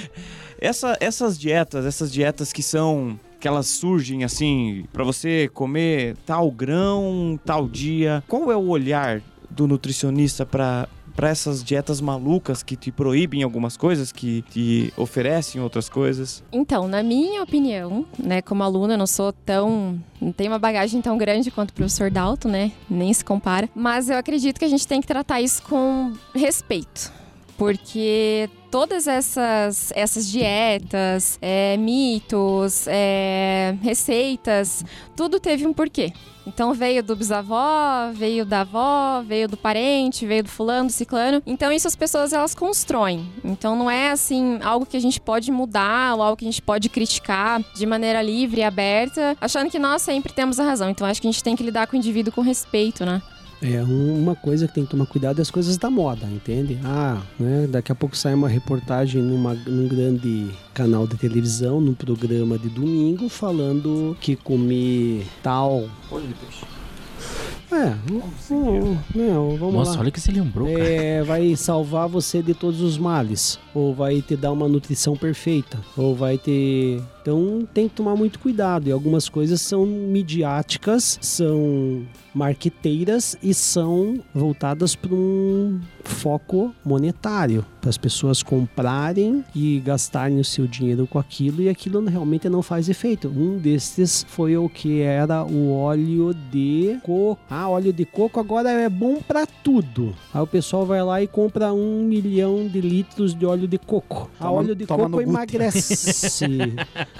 Essa, essas dietas, essas dietas que são que elas surgem assim para você comer tal grão, tal dia. Qual é o olhar do nutricionista para para essas dietas malucas que te proíbem algumas coisas, que te oferecem outras coisas? Então, na minha opinião, né, como aluna, eu não sou tão. não tenho uma bagagem tão grande quanto o professor Dalton, né? Nem se compara. Mas eu acredito que a gente tem que tratar isso com respeito. Porque todas essas, essas dietas, é, mitos, é, receitas, tudo teve um porquê. Então veio do bisavó, veio da avó, veio do parente, veio do fulano, do ciclano. Então isso as pessoas elas constroem. Então não é assim algo que a gente pode mudar ou algo que a gente pode criticar de maneira livre e aberta, achando que nós sempre temos a razão. Então acho que a gente tem que lidar com o indivíduo com respeito, né? É, um- uma coisa que tem que tomar cuidado é as coisas da moda, entende? Ah, né? Daqui a pouco sai uma reportagem numa, num grande canal de televisão, num programa de domingo, falando que comer tal. É, não, não, vamos Nossa, lá. olha o que você lembrou, cara. É, vai salvar você de todos os males, ou vai te dar uma nutrição perfeita, ou vai ter. Então tem que tomar muito cuidado. E algumas coisas são midiáticas, são marqueteiras e são voltadas para um foco monetário, para as pessoas comprarem e gastarem o seu dinheiro com aquilo e aquilo realmente não faz efeito. Um desses foi o que era o óleo de coco. Ah, óleo de coco agora é bom para tudo. Aí o pessoal vai lá e compra um milhão de litros de óleo de coco. A Toma- óleo de coco emagrece.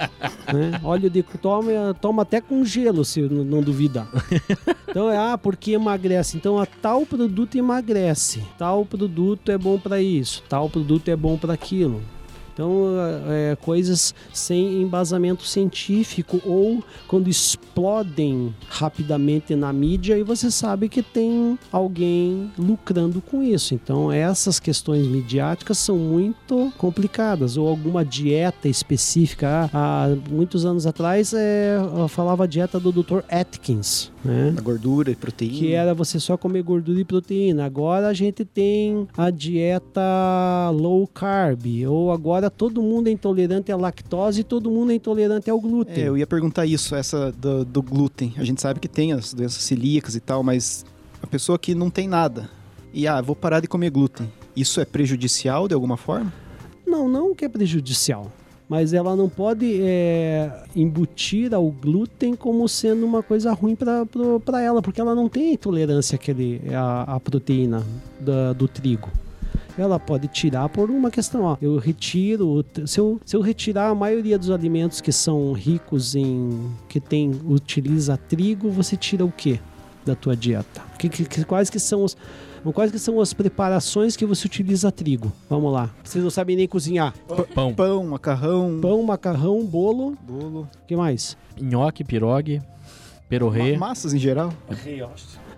né? Óleo de toma, toma até com gelo, se não duvidar. Então é, ah, porque emagrece. Então, a tal produto emagrece. Tal produto é bom para isso. Tal produto é bom para aquilo. Então, é, coisas sem embasamento científico ou quando explodem rapidamente na mídia e você sabe que tem alguém lucrando com isso. Então, essas questões midiáticas são muito complicadas. Ou alguma dieta específica. Ah, Há muitos anos atrás, é, eu falava a dieta do Dr. Atkins, né? Da gordura e proteína. que era você só comer gordura e proteína. Agora a gente tem a dieta low carb, ou agora todo mundo é intolerante à lactose e todo mundo é intolerante ao glúten. É, eu ia perguntar isso, essa do, do glúten. A gente sabe que tem as doenças celíacas e tal, mas a pessoa que não tem nada e, ah, vou parar de comer glúten, isso é prejudicial de alguma forma? Não, não que é prejudicial. Mas ela não pode é, embutir ao glúten como sendo uma coisa ruim para ela, porque ela não tem intolerância àquele, à, à proteína da- do trigo. Ela pode tirar por uma questão, ó. Eu retiro, se eu, se eu retirar a maioria dos alimentos que são ricos em. que tem, utiliza trigo, você tira o quê da tua dieta? Que, que- que- quais que são os. Quais que são as preparações que você utiliza trigo? Vamos lá. Vocês não sabem nem cozinhar. Pão. Pão, macarrão, Pão, macarrão, bolo. bolo, O que mais? Nhoque, pirogue, perorê. ma- massas em geral.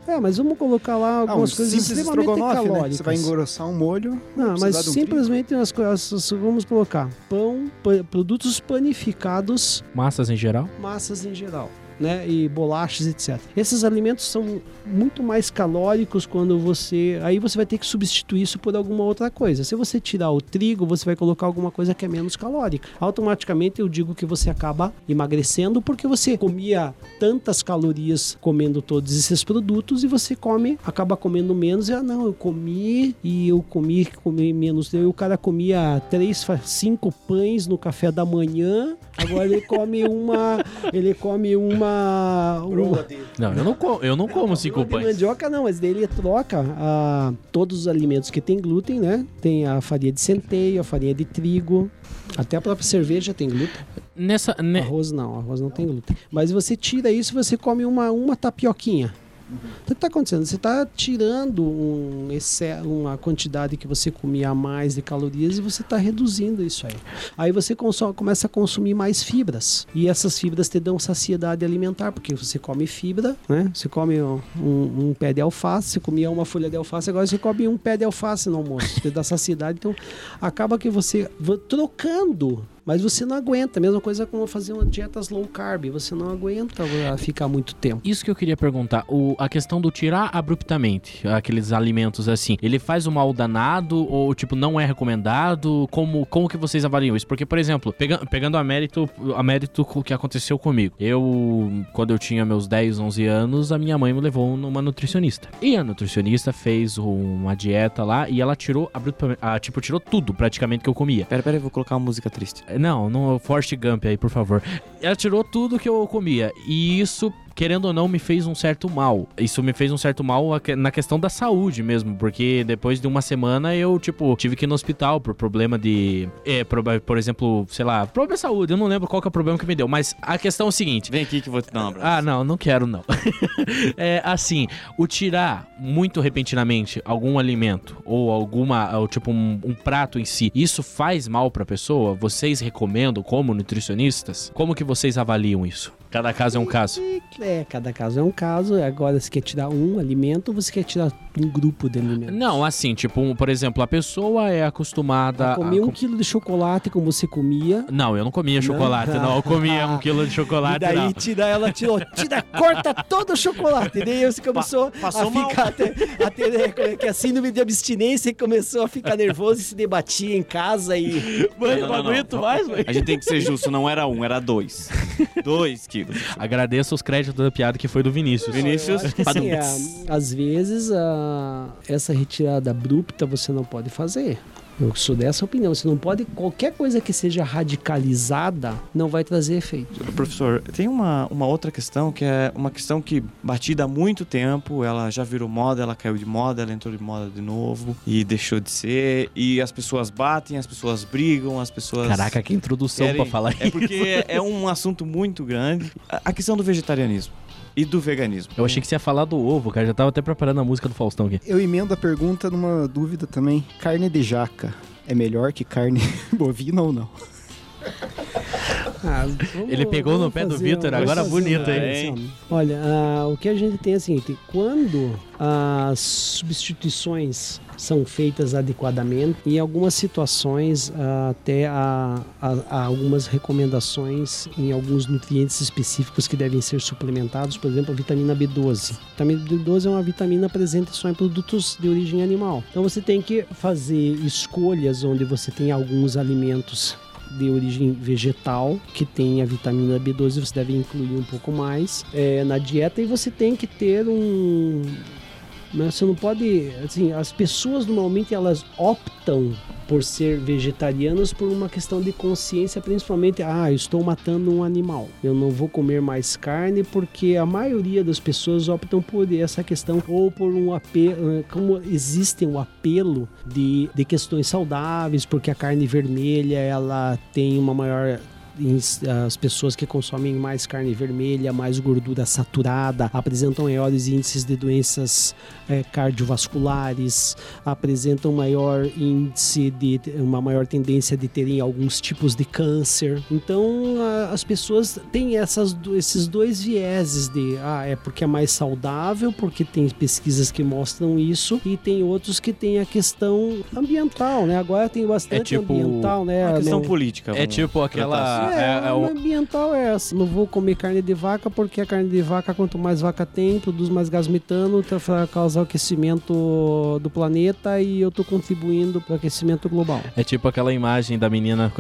É, mas vamos colocar lá Ah, um algumas coisas extremamente né? calóricas. Você vai engrossar um molho. Não, mas de um simplesmente as coisas, vamos colocar pão, produtos panificados, Massas em geral. massas em geral. Né, e bolachas, etc. Esses alimentos são muito mais calóricos quando você. Aí você vai ter que substituir isso por alguma outra coisa. Se você tirar o trigo, você vai colocar alguma coisa que é menos calórica. Automaticamente eu digo que você acaba emagrecendo porque você comia tantas calorias comendo todos esses produtos e você come, acaba comendo menos. E ah, não, eu comi e eu comi, comi menos. Daí o cara comia três, cinco pães no café da manhã. Agora ele come uma. Ele come uma. uma Não, eu não, co eu não como cinco pães. mandioca não, mas daí ele troca ah, todos os alimentos que tem glúten, né? Tem a farinha de centeio, a farinha de trigo, até a própria cerveja tem glúten. Nessa. ne- Arroz não, arroz não tem glúten. Mas você tira isso, você come uma, uma tapioquinha. Então, O que está acontecendo? Você está tirando um exce- uma quantidade que você comia a mais de calorias e você está reduzindo isso aí. Aí você começa a consumir mais fibras. E essas fibras te dão saciedade alimentar, porque você come fibra, né? Você come um, um pé de alface, você comia uma folha de alface, agora você come um pé de alface no almoço, te dá saciedade. Então acaba que você trocando. Mas você não aguenta, mesma coisa como fazer uma dietas low carb, você não aguenta ficar muito tempo. Isso que eu queria perguntar, o- a questão do tirar abruptamente aqueles alimentos assim, ele faz um mal danado ou tipo não é recomendado? Como, como que vocês avaliam isso? Porque, por exemplo, pega- pegando a mérito, a mérito que aconteceu comigo. Eu, quando eu tinha meus 10, 11 anos, a minha mãe me levou numa nutricionista. E a nutricionista fez uma dieta lá e ela tirou abruptamente, ah, tipo, tirou tudo praticamente que eu comia. Pera, pera, eu vou colocar uma música triste. Não, não, Forrest Gump aí, por favor. Ela tirou tudo que eu comia. E isso querendo ou não, me fez um certo mal. Isso me fez um certo mal na questão da saúde mesmo, porque depois de uma semana eu, tipo, tive que ir no hospital por problema de. É, por, por exemplo, sei lá, problema de saúde. Eu não lembro qual que é o problema que me deu, mas a questão é o seguinte. Vem aqui que eu vou te dar um abraço. Ah, não, não quero não. é assim, o tirar muito repentinamente algum alimento ou alguma, ou tipo um, um prato em si, isso faz mal pra pessoa? Vocês recomendam como nutricionistas? Como que vocês avaliam isso? Cada caso é um caso. É, cada caso é um caso. Agora, você quer tirar um alimento ou você quer tirar um grupo de alimentos? Não, assim, tipo, um, por exemplo, a pessoa é acostumada Pra comer a. um quilo de chocolate como você comia. Não, eu não comia chocolate, não. Eu comia um quilo de E chocolate, daí não. tira, ela tirou, tira, corta todo o chocolate. E daí você começou passou a mal. ficar até, a ter né, como é que é, síndrome de abstinência e começou a ficar nervoso e se debatia em casa e. Mãe, Não, não, não, não. aguento mais, mãe. A gente tem que ser justo, não era um, era dois. dois quilos. Agradeço os créditos da piada que foi do Vinícius. Vinícius, Eu acho que, assim, é, às vezes a- essa retirada abrupta você não pode fazer. Eu sou dessa opinião. Você não pode. Qualquer coisa que seja radicalizada não vai trazer efeito. Professor, tem uma, uma outra questão que é uma questão que batida há muito tempo, ela já virou moda, ela caiu de moda, ela entrou de moda de novo e deixou de ser. E as pessoas batem, as pessoas brigam, as pessoas. Caraca, que introdução querem- pra falar É isso. porque é um assunto muito grande. A questão do vegetarianismo e do veganismo. Eu achei que você ia falar do ovo, cara. Já tava até preparando a música do Faustão aqui. Eu emendo a pergunta numa dúvida também. Carne de jaca é melhor que carne bovina ou não? Ah, vamos- Ele pegou no pé do Vitor, agora bonito, hein? reflexão. Olha, ah, o que a gente tem é o seguinte: quando as substituições são feitas adequadamente, em algumas situações ah, até há, há- há algumas recomendações em alguns nutrientes específicos que devem ser suplementados, por exemplo, a vitamina B12. A vitamina B12 é uma vitamina presente só em produtos de origem animal. Então você tem que fazer escolhas onde você tem alguns alimentos de origem vegetal que tem a vitamina B12 você deve incluir um pouco mais é, na dieta e você tem que ter um né, você não pode assim as pessoas normalmente elas optam por ser vegetarianas por uma questão de consciência principalmente ah eu estou matando um animal. Eu não vou comer mais carne porque a maioria das pessoas optam por essa questão ou por um apelo como existe um apelo de, de questões saudáveis porque a carne vermelha ela tem uma maior as pessoas que consomem mais carne vermelha, mais gordura saturada, apresentam maiores índices de doenças eh, cardiovasculares, apresentam maior índice de uma maior tendência de terem alguns tipos de câncer. Então a- as pessoas têm essas, esses dois vieses de ah, é porque é mais saudável, porque tem pesquisas que mostram isso, e tem outros que tem a questão ambiental, né? Agora tem bastante tipo ambiental, né? É uma questão Não- política. É tipo tratar aquela. É, é- é o ambiental é essa. Não vou comer carne de vaca porque a carne de vaca, quanto mais vaca tem, produz mais gás metano, tá, vai causar o aquecimento do planeta e eu tô contribuindo para o aquecimento global. É tipo aquela imagem da menina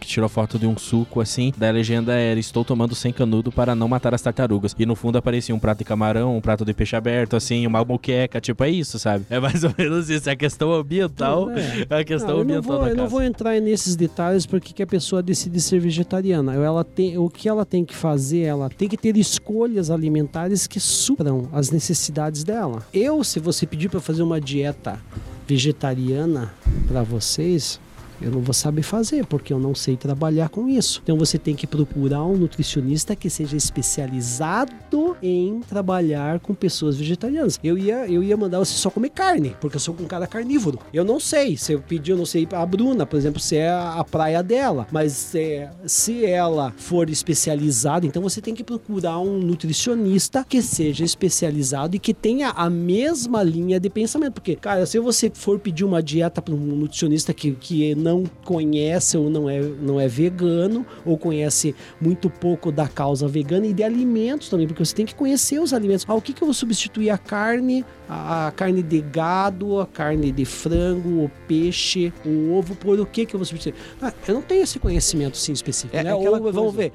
que tirou foto de um suco assim. Da legenda era: Estou tomando sem canudo para não matar as tartarugas. E no fundo aparecia um prato de camarão, um prato de peixe aberto, assim, uma moqueca. Tipo, é isso, sabe? É mais ou menos isso. É a questão ambiental. É. É a questão Não, eu não ambiental vou, eu não vou entrar nesses detalhes porque que a pessoa decide ser vegetariana. Ela tem, o que ela tem que fazer, ela tem que ter escolhas alimentares que supram as necessidades dela. Eu, se você pedir para fazer uma dieta vegetariana para vocês, eu não vou saber fazer, porque eu não sei trabalhar com isso. Então você tem que procurar um nutricionista que seja especializado em trabalhar com pessoas vegetarianas. Eu ia, eu ia mandar você só comer carne, porque eu sou um cara carnívoro. Eu não sei, se eu pedir, eu não sei a Bruna, por exemplo, se é a praia dela, mas é, se ela for especializada, então você tem que procurar um nutricionista que seja especializado e que tenha a mesma linha de pensamento, porque, cara, se você for pedir uma dieta para um nutricionista que, que não conhece ou não é, não é vegano, ou conhece muito pouco da causa vegana e de alimentos também, porque você tem que conhecer os alimentos. Ah, o que, que eu vou substituir a carne, a, a carne de gado, a carne de frango, o peixe, o ovo, por o que, que eu vou substituir? Ah, eu não tenho esse conhecimento sim específico, É né? aquela Ou, vamos ver,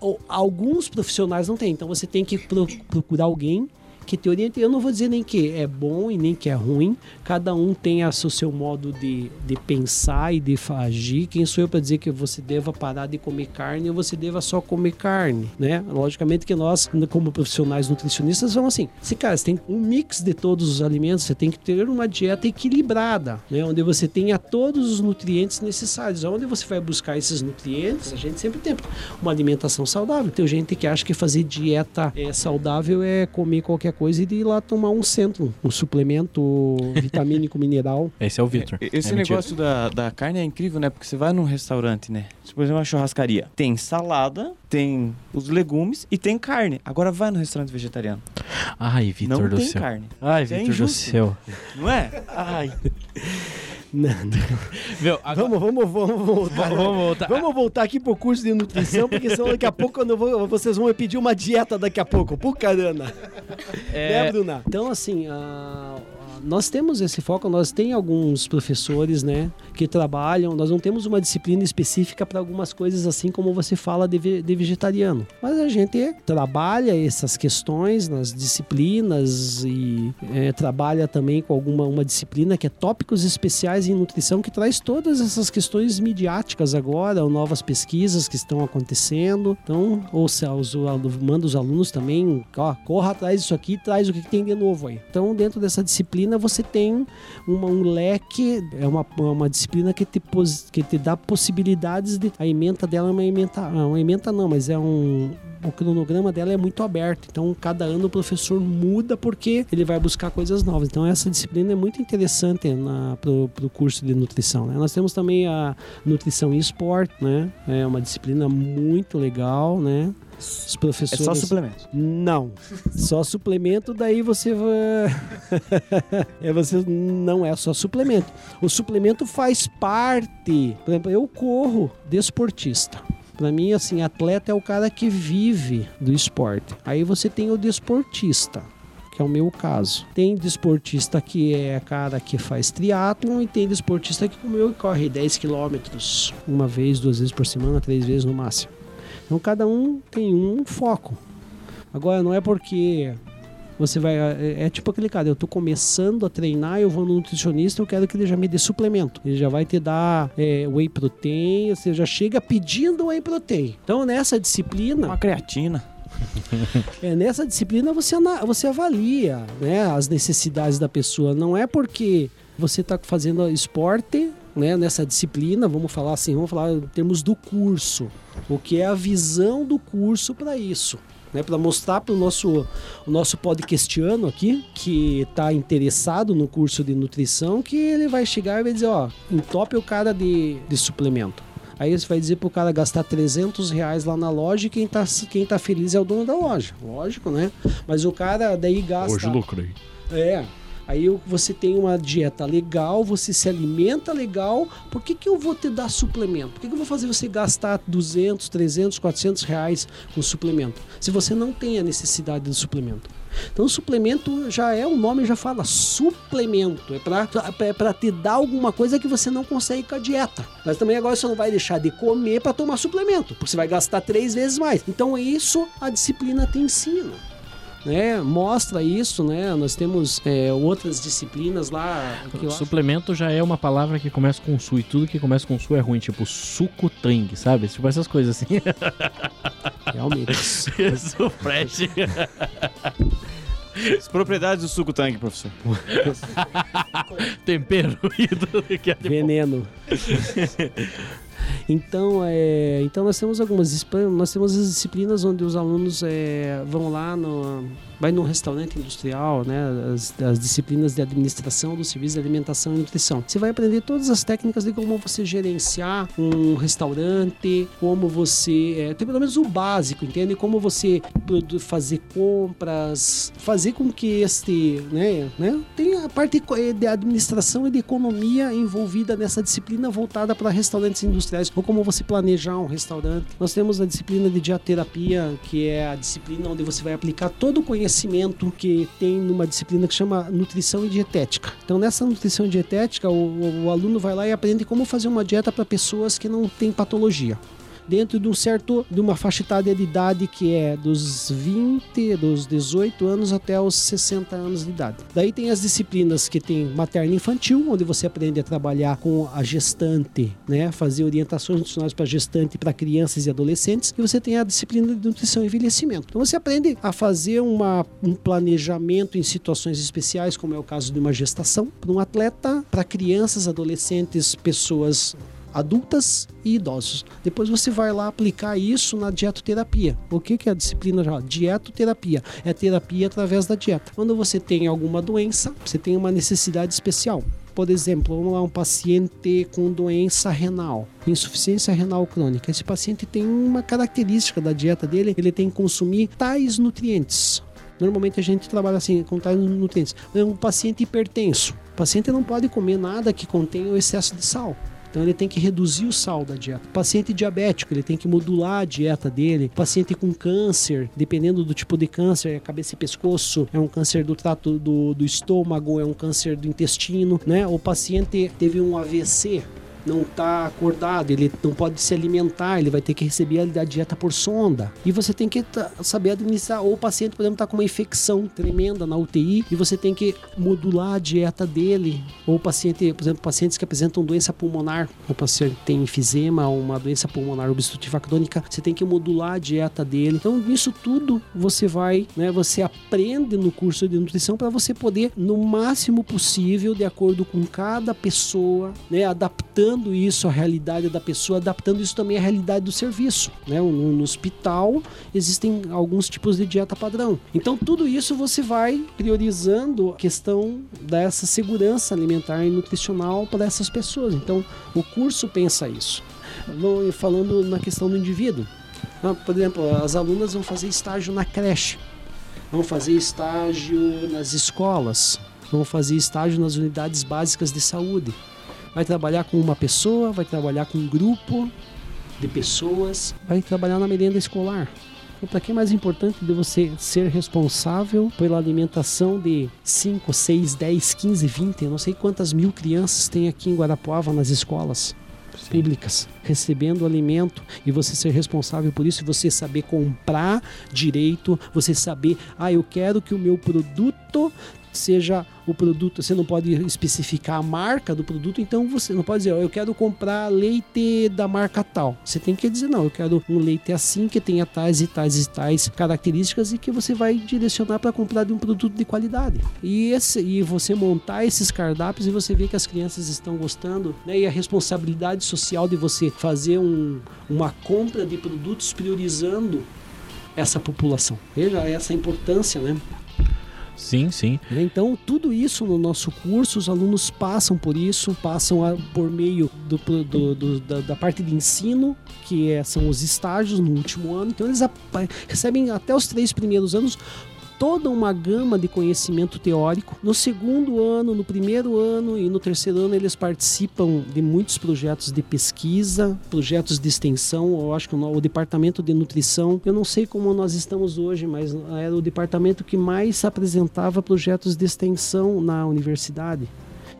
o- o- alguns profissionais não têm, então você tem que pro- procurar alguém que te oriente. Eu não vou dizer nem que é bom e nem que é ruim. Cada um tem o seu modo de, de pensar e de agir. Quem sou eu para dizer que você deva parar de comer carne ou você deva só comer carne, né? Logicamente que nós, como profissionais nutricionistas, vamos assim: se cara, você tem um mix de todos os alimentos, você tem que ter uma dieta equilibrada, né? Onde você tenha todos os nutrientes necessários. Onde você vai buscar esses nutrientes? A gente sempre tem uma alimentação saudável. Tem gente que acha que fazer dieta é saudável é comer qualquer coisa e ir lá tomar um centro, um suplemento vitamínico mineral. Esse é o Vitor. Esse é negócio da, da carne é incrível, né? Porque você vai num restaurante, né? Por exemplo, uma churrascaria. Tem salada, tem os legumes e tem carne. Agora vai no restaurante vegetariano. Ai, Vitor Não do tem céu. carne. Ai, Isso é Vitor do céu. Não é? Ai. Não, não. Meu, agora... Vamos, vamos, vamos voltar. Vamos voltar. Vamos voltar aqui pro curso de nutrição, porque senão daqui a pouco quando eu vou- vocês vão me pedir uma dieta daqui a pouco. Por caramba. É, Né, Bruna? Então, assim, ah, nós temos esse foco, nós tem alguns professores, né, que trabalham, nós não temos uma disciplina específica para algumas coisas assim como você fala de, de vegetariano. Mas a gente trabalha essas questões nas disciplinas e é, trabalha também com alguma uma disciplina que é tópicos especiais em nutrição que traz todas essas questões midiáticas agora, ou novas pesquisas que estão acontecendo. Então, ou se manda os alunos também, ó, corra atrás disso aqui, traz o que tem de novo aí. Então, dentro dessa disciplina, você tem uma- um leque, é uma, uma disciplina que te, que te dá possibilidades de. A ementa dela é uma ementa. ah, Uma ementa não, mas é um. O cronograma dela é muito aberto, então cada ano o professor muda porque ele vai buscar coisas novas. Então essa disciplina é muito interessante para o curso de nutrição. né? Nós temos também a nutrição e esporte, né? É uma disciplina muito legal, né? Os É professores. só suplemento. Não, só suplemento, daí você vai. é, você não é só suplemento. O suplemento faz parte. Por exemplo, eu corro desportista. Pra mim, assim, atleta é o cara que vive do esporte. Aí você tem o desportista, que é o meu caso. Tem desportista que é cara que faz triatlon e tem desportista que, como eu, corre 10 quilômetros uma vez, duas vezes por semana, três vezes no máximo. Então cada um tem um foco. Agora não é porque você vai. É, é tipo aquele cara, eu tô começando a treinar, eu vou no nutricionista, eu quero que ele já me dê suplemento. Ele já vai te dar é, whey protein, você já chega pedindo whey protein. Então nessa disciplina. Uma creatina. É, nessa disciplina você, você avalia né, as necessidades da pessoa. Não é porque você está fazendo esporte né, nessa disciplina, vamos falar assim, vamos falar em termos do curso. O que é a visão do curso para isso? Né, para mostrar para o nosso, o nosso podcastiano aqui, que está interessado no curso de nutrição, que ele vai chegar e vai dizer, ó, entope o cara de, de suplemento. Aí você vai dizer pro cara gastar 300 reais lá na loja e quem tá, quem tá feliz é o dono da loja. Lógico, né? Mas o cara daí gasta. lucrei. É. Aí você tem uma dieta legal, você se alimenta legal. Por que, que eu vou te dar suplemento? Por que, que eu vou fazer você gastar 200, 300, 400 reais com suplemento? Se você não tem a necessidade do suplemento. Então, suplemento já é, o nome já fala suplemento. É pra, é te dar alguma coisa que você não consegue com a dieta. Mas também agora você não vai deixar de comer para tomar suplemento, porque você vai gastar três vezes mais. Então, isso a disciplina te ensina né, mostra isso, né? Nós temos é, outras disciplinas lá que eu acho- Suplemento já é uma palavra que começa com su e tudo que começa com su é ruim, tipo suco tang, sabe? Tipo essas coisas assim. realmente. Isso, fresh. As propriedades do suco tangue, professor. Tempero e tudo que é Veneno. Então, é, então nós temos algumas nós temos as disciplinas onde os alunos é, vão lá no vai num restaurante industrial, né, as, as disciplinas de administração do serviço de alimentação e nutrição. Você vai aprender todas as técnicas de como você gerenciar um restaurante, como você é, tem pelo menos o básico, entende? Como você fazer compras, fazer com que este, né, né, tenha a parte eh, de administração e de economia envolvida nessa disciplina voltada para restaurantes industriais, ou como você planejar um restaurante. Nós temos a disciplina de diaterapia, que é a disciplina onde você vai aplicar todo o conhecimento que tem numa disciplina que chama nutrição e dietética. Então, nessa nutrição e dietética, o, o- o aluno vai lá e aprende como fazer uma dieta para pessoas que não têm patologia. Dentro de um certo de uma faixa etária de idade que é dos 20, dos 18 anos até os 60 anos de idade. Daí tem as disciplinas que tem materno infantil, onde você aprende a trabalhar com a gestante, né, fazer orientações nutricionais para gestante, para crianças e adolescentes, e você tem a disciplina de nutrição e envelhecimento. Então você aprende a fazer uma, um planejamento em situações especiais, como é o caso de uma gestação, para um atleta, para crianças, adolescentes, pessoas adultas e idosos. Depois você vai lá aplicar isso na dietoterapia. O que, que é a disciplina já? Dietoterapia. É terapia através da dieta. Quando você tem alguma doença, você tem uma necessidade especial. Por exemplo, vamos lá, um paciente com doença renal, insuficiência renal crônica. Esse paciente tem uma característica da dieta dele, ele tem que consumir tais nutrientes. Normalmente a gente trabalha assim, com tais nutrientes. Um paciente hipertenso. O paciente não pode comer nada que contenha o excesso de sal. Então ele tem que reduzir o sal da dieta. O paciente diabético, ele tem que modular a dieta dele. O paciente com câncer, dependendo do tipo de câncer, é cabeça e pescoço, é um câncer do trato do, do estômago, é um câncer do intestino, né? O paciente teve um AVC, não está acordado, ele não pode se alimentar, ele vai ter que receber a dieta por sonda. E você tem que saber administrar. Ou o paciente, por exemplo, está com uma infecção tremenda na UTI e você tem que modular a dieta dele. Ou o paciente, por exemplo, pacientes que apresentam doença pulmonar, o paciente tem enfisema ou uma doença pulmonar obstrutiva crônica, você tem que modular a dieta dele. Então, nisso tudo você vai, né, você aprende no curso de nutrição para você poder, no máximo possível, de acordo com cada pessoa, né, adaptando adaptando isso à realidade da pessoa, adaptando isso também à realidade do serviço. Né? No, no hospital existem alguns tipos de dieta padrão. Então tudo isso você vai priorizando a questão dessa segurança alimentar e nutricional para essas pessoas. Então o curso pensa isso. Falando na questão do indivíduo. Ah, por exemplo, as alunas vão fazer estágio na creche, vão fazer estágio nas escolas, vão fazer estágio nas unidades básicas de saúde vai trabalhar com uma pessoa, vai trabalhar com um grupo de pessoas, vai trabalhar na merenda escolar. Então, para que é mais importante de você ser responsável pela alimentação de 5, 6, 10, 15, 20, eu não sei quantas mil crianças tem aqui em Guarapuava nas escolas Sim. públicas recebendo alimento e você ser responsável por isso, você saber comprar direito, você saber, ah, eu quero que o meu produto seja o produto, você não pode especificar a marca do produto, então você não pode dizer, oh, eu quero comprar leite da marca tal. Você tem que dizer, não, eu quero um leite assim que tenha tais e tais e tais características e que você vai direcionar para comprar de um produto de qualidade. E, esse, e você montar esses cardápios e você vê que as crianças estão gostando, né? E a responsabilidade social de você fazer um, uma compra de produtos priorizando essa população. Veja essa importância, né? Sim, sim. Então, tudo isso no nosso curso, os alunos passam por isso, passam a, por meio do, do, do da, da, parte de ensino, que é, são os estágios no último ano. Então, eles a, recebem até os três primeiros anos toda uma gama de conhecimento teórico. No segundo ano, no primeiro ano e no terceiro ano, eles participam de muitos projetos de pesquisa, projetos de extensão. Eu acho que o, departamento de nutrição, eu não sei como nós estamos hoje, mas era o departamento que mais apresentava projetos de extensão na universidade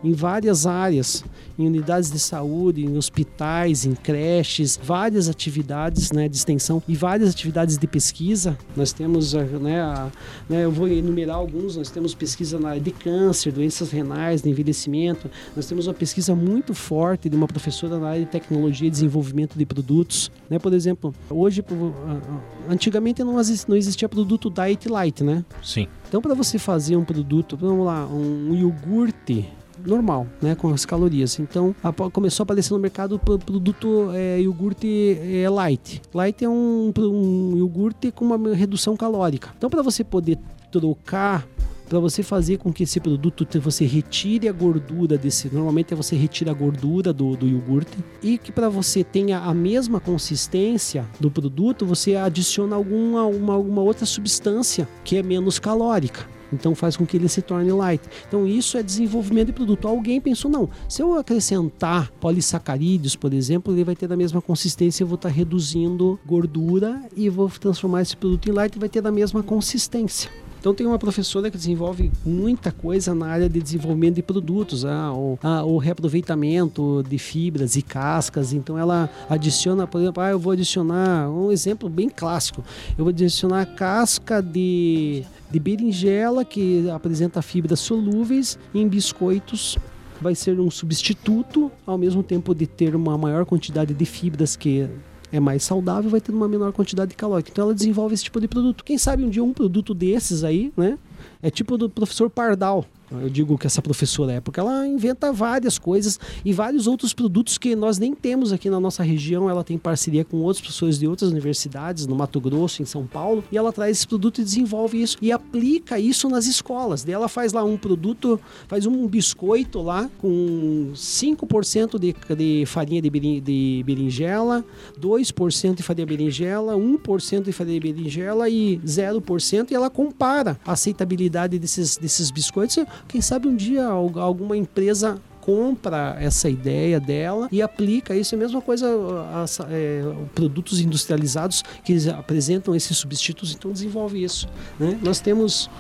em várias áreas, em unidades de saúde, em hospitais, em creches, várias atividades né, de extensão e várias atividades de pesquisa. Nós temos, né, a, né, eu vou enumerar alguns, nós temos pesquisa na área de câncer, doenças renais, de envelhecimento, nós temos uma pesquisa muito forte de uma professora na área de tecnologia e desenvolvimento de produtos. Né? Por exemplo, hoje, antigamente não existia produto Diet Light, né? Sim. Então, para você fazer um produto, vamos lá, um iogurte normal, né, com as calorias. Então a, começou a aparecer no mercado o produto é, iogurte é, light. Light é um, um iogurte com uma redução calórica. Então para você poder trocar para você fazer com que esse produto você retire a gordura desse. Normalmente é você retira a gordura do, do iogurte e que para você tenha a mesma consistência do produto, você adiciona alguma uma, alguma outra substância que é menos calórica. Então faz com que ele se torne light. Então isso é desenvolvimento de produto. Alguém pensou, não, se eu acrescentar polissacarídeos, por exemplo, ele vai ter a mesma consistência, eu vou estar reduzindo gordura e vou transformar esse produto em light e vai ter a mesma consistência. Então tem uma professora que desenvolve muita coisa na área de desenvolvimento de produtos, ah, o, ah, o reaproveitamento de fibras e cascas. Então ela adiciona, por exemplo, ah, eu vou adicionar um exemplo bem clássico. Eu vou adicionar casca de, de berinjela que apresenta fibras solúveis em biscoitos vai ser um substituto, ao mesmo tempo de ter uma maior quantidade de fibras que é mais saudável, vai ter uma menor quantidade de calórico. Então ela desenvolve esse tipo de produto. Quem sabe um dia um produto desses aí, né? É tipo do professor Pardal. Eu digo que essa professora é, porque ela inventa várias coisas e vários outros produtos que nós nem temos aqui na nossa região. Ela tem parceria com outros professores de outras universidades, no Mato Grosso, em São Paulo, e ela traz esse produto e desenvolve isso e aplica isso nas escolas. Daí ela faz lá um produto, faz um biscoito lá com 5% de, de farinha de, de berinjela, 2% de farinha de berinjela, 1% de farinha de berinjela e 0%, e ela compara a aceitabilidade desses, desses biscoitos quem sabe um dia alguma empresa compra essa ideia dela e aplica isso. É a mesma coisa, as, é, produtos industrializados que apresentam esses substitutos, então desenvolve isso. Né? Nós temos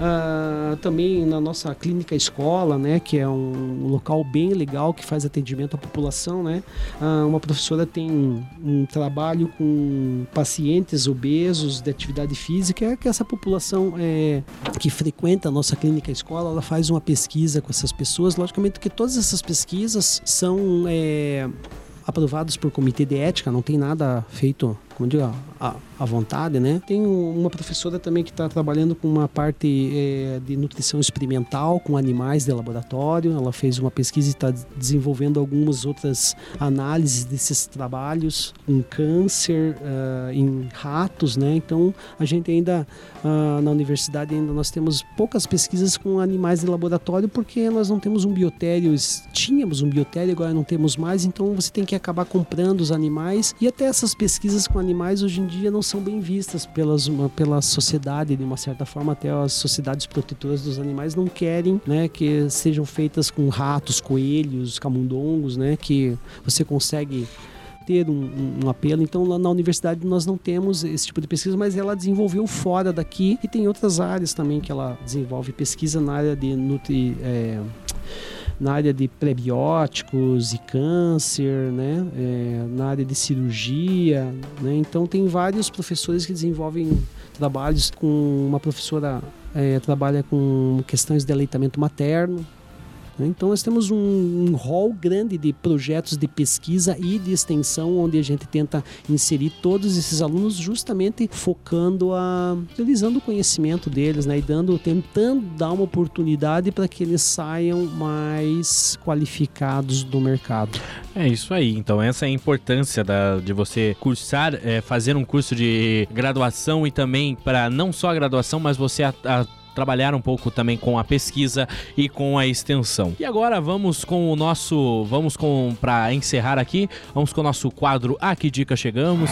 Uh, também na nossa clínica escola, né, que é um local bem legal que faz atendimento à população, né. Uh, uma professora tem um, trabalho com pacientes obesos de atividade física, é que essa população é, que frequenta a nossa clínica escola, ela faz uma pesquisa com essas pessoas. Logicamente que todas essas pesquisas são é, aprovadas por comitê de ética, não tem nada feito, como digo, à vontade, né? Tem uma professora também que está trabalhando com uma parte é, de nutrição experimental com animais de laboratório. Ela fez uma pesquisa e está desenvolvendo algumas outras análises desses trabalhos em câncer, uh, em ratos, né? Então a gente ainda uh, na universidade ainda nós temos poucas pesquisas com animais de laboratório porque nós não temos um biotério. Tínhamos um biotério, agora não temos mais. Então você tem que acabar comprando os animais e até essas pesquisas com animais hoje em dia não são bem vistas pelas, uma, pela sociedade, de uma certa forma, até as sociedades protetoras dos animais não querem né, que sejam feitas com ratos, coelhos, camundongos, né, que você consegue ter um, um, apelo. Então, lá na universidade nós não temos esse tipo de pesquisa, mas ela desenvolveu fora daqui e tem outras áreas também que ela desenvolve pesquisa na área de nutri. É, na área de prebióticos e câncer, né? É, na área de cirurgia. Né? Então, tem vários professores que desenvolvem trabalhos com uma professora é, trabalha com questões de aleitamento materno? Então nós temos um, um rol grande de projetos de pesquisa e de extensão onde a gente tenta inserir todos esses alunos justamente focando a utilizando o conhecimento deles, né, e dando tentando dar uma oportunidade para que eles saiam mais qualificados do mercado. É isso aí. Então essa é a importância da, de você cursar, é, fazer um curso de graduação e também para não só a graduação, mas você a, a trabalhar um pouco também com a pesquisa e com a extensão. E agora vamos com o nosso, vamos com para encerrar aqui, vamos com o nosso quadro A que dica chegamos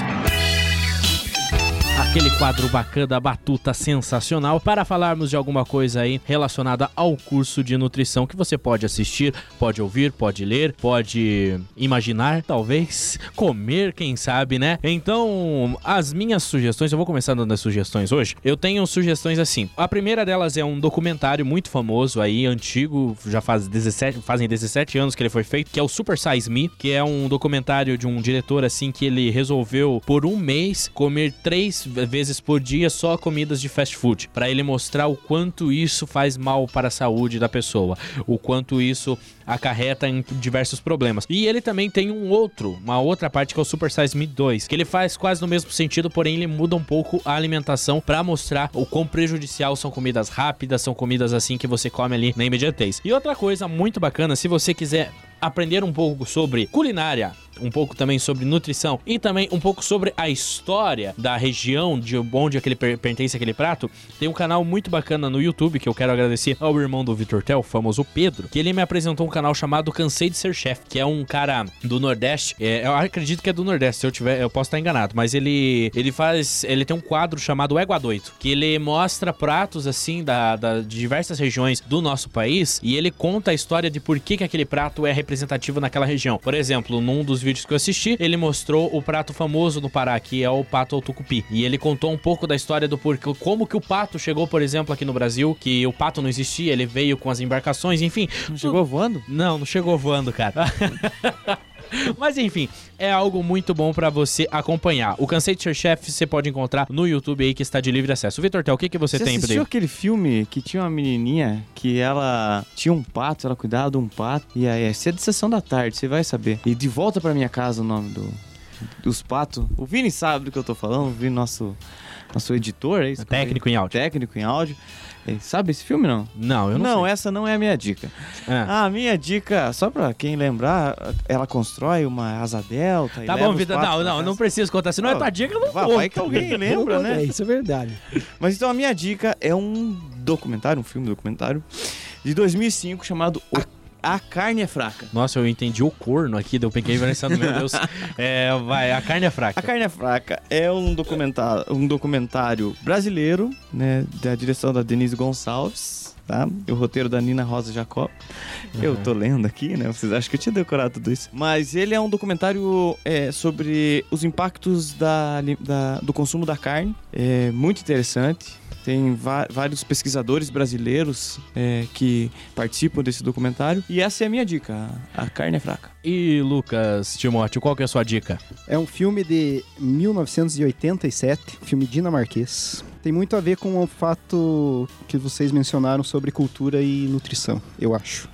aquele quadro bacana, batuta sensacional, para falarmos de alguma coisa aí relacionada ao curso de nutrição que você pode assistir, pode ouvir, pode ler, pode imaginar, talvez comer, quem sabe, né? Então, as minhas sugestões, eu vou começar dando as sugestões hoje. Eu tenho sugestões assim. A primeira delas é um documentário muito famoso aí, antigo, já faz 17, fazem 17 anos que ele foi feito, que é o Super Size Me, que é um documentário de um diretor assim que ele resolveu por um mês comer três vezes por dia só comidas de fast food, para ele mostrar o quanto isso faz mal para a saúde da pessoa, o quanto isso acarreta em diversos problemas. E ele também tem um outro, uma outra parte que é o Super Size Me 2, que ele faz quase no mesmo sentido, porém ele muda um pouco a alimentação para mostrar o quão prejudicial são comidas rápidas, são comidas assim que você come ali na imediatez. E outra coisa muito bacana, se você quiser aprender um pouco sobre culinária, um pouco também sobre nutrição e também um pouco sobre a história da região de onde aquele pertence aquele prato, tem um canal muito bacana no YouTube que eu quero agradecer ao irmão do Vitor Tel, famoso Pedro, que ele me apresentou um canal chamado Cansei de Ser Chef, que é um cara do Nordeste. É, eu acredito que é do Nordeste, se eu tiver, eu posso estar enganado, mas ele ele faz, ele tem um quadro chamado Égua Doito, que ele mostra pratos assim da, da, de diversas regiões do nosso país e ele conta a história de por que, que aquele prato é representativo naquela região. Por exemplo, num dos vídeos que eu assisti, ele mostrou o prato famoso no Pará, que é o pato ao tucupi. E ele contou um pouco da história do porquê, como que o pato chegou, por exemplo, aqui no Brasil, que o pato não existia, ele veio com as embarcações, enfim. Não chegou voando? Não, não chegou voando, cara. Mas enfim, é algo muito bom pra você acompanhar. O Cansei de Ser Chef você pode encontrar no YouTube aí que está de livre acesso. Vitor Tel, o que, que você, Você tem pra assistiu ele? aquele filme que tinha uma menininha que ela tinha um pato, ela cuidava de um pato. E aí, essa é de sessão da tarde, você vai saber. E de volta pra minha casa o nome do, dos patos. O Vini sabe do que eu tô falando, o Vini, nosso, nosso editor, é isso? Técnico em áudio. Técnico em áudio. É, Sabe esse filme não? Não, eu não, não, sei. essa não é a minha dica. Ah. A minha dica, só pra quem lembrar, ela constrói uma asa delta. Tá bom, Vitor. patos Não, não, não precisa contar. Se não é tua dica, eu não Vai, conto. vai que alguém lembra, É, né? isso é verdade. Mas então a minha dica é um documentário, um filme documentário de 2005 chamado O- A Carne é Fraca. Nossa, eu entendi o corno aqui, deu peguei pensando, meu Deus. É, vai, a carne é fraca. A Carne é Fraca é um documentário, um documentário brasileiro, né, da direção da Denise Gonçalves, tá? E o roteiro da Nina Rosa Jacob. Eu tô lendo aqui, né? Vocês acham que eu tinha decorado tudo isso? Mas ele é um documentário é, sobre os impactos da, da- do consumo da carne. É muito interessante. Tem vários pesquisadores brasileiros é, que participam desse documentário. E essa é a minha dica. A, a carne é fraca. E Lucas Timóteo, qual que é a sua dica? É um filme de 1987, filme dinamarquês. Tem muito a ver com o fato que vocês mencionaram sobre cultura e nutrição, eu acho.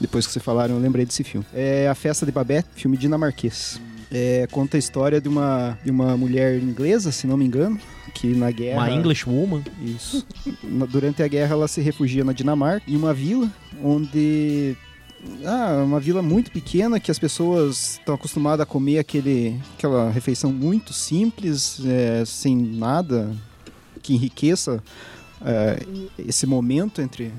Depois que vocês falaram, eu lembrei desse filme. É A Festa de Babette, filme dinamarquês. É, conta a história de uma, de uma mulher inglesa, se não me engano, que na guerra... Uma English Woman? Isso. Durante a guerra, ela se refugia na Dinamarca, em uma vila onde. Ah, uma vila muito pequena que as pessoas estão acostumadas a comer aquele, aquela refeição muito simples, é, sem nada que enriqueça é, esse momento entre,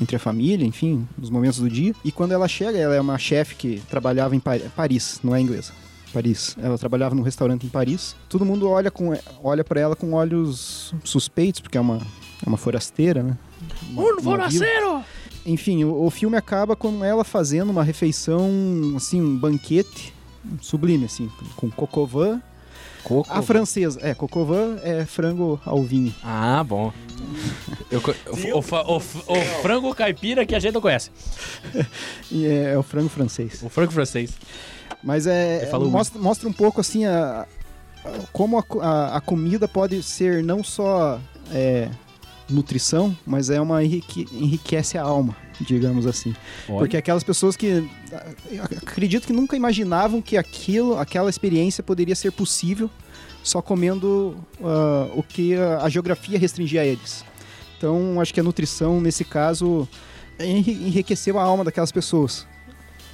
entre a família, enfim, os momentos do dia. E quando ela chega, ela é uma chefe que trabalhava em Pa- Paris, não é inglesa. Paris. Ela trabalhava num restaurante em Paris. Todo mundo olha com olha para ela com olhos suspeitos, porque é uma é uma forasteira, né? Uma- uma vila. Enfim, o, o filme acaba com ela fazendo uma refeição, assim, um banquete sublime, assim, com cocovan. Coco. A francesa, é, cocovan é frango ao vinho. Ah, bom. Eu o, o o o frango caipira que a gente não conhece. É, é o frango francês. O frango francês. Mas é, falou mostra, mostra um pouco assim a, a- como a, a- a comida pode ser não só é, nutrição, mas é uma enrique- enriquece a alma, digamos assim. Porque aquelas pessoas que acredito que nunca imaginavam que aquilo, aquela experiência poderia ser possível só comendo ah, o que a, a geografia restringia a eles. Então, acho que a nutrição, nesse caso, enri- enriqueceu a alma daquelas pessoas.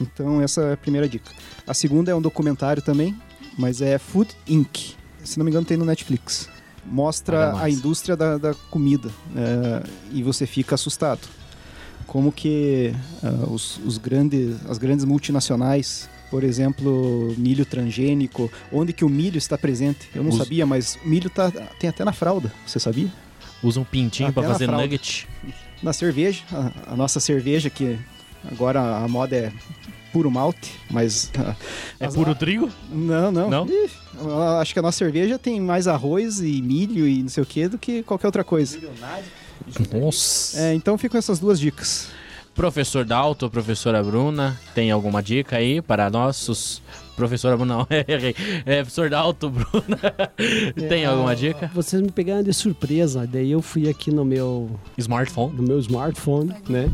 Então, essa é a primeira dica. A segunda é um documentário também, mas é Food Inc. Se não me engano, tem no Netflix. Mostra Paga a indústria da, da comida é, e você fica assustado. Como que ah, os, os grandes, as grandes multinacionais, por exemplo, milho transgênico, onde que o milho está presente? Eu não sabia, mas milho tá, tem até na fralda, você sabia? Usa um pintinho na fazer fralda. nugget. Na cerveja, a, a nossa cerveja, que agora a moda é puro malte, mas. ah, É puro trigo? Não, não. Não? Ih, acho que a nossa cerveja tem mais arroz e milho e não sei o que do que qualquer outra coisa. Nossa. É, então ficam essas duas dicas. Professor Dalto, professora Bruna, tem alguma dica aí para nossos. Professora Bruna, não, errei. É, professor Dalto, Bruna, tem É, alguma dica? Vocês me pegaram de surpresa, daí eu fui aqui no meu, Smartphone. no meu smartphone, né?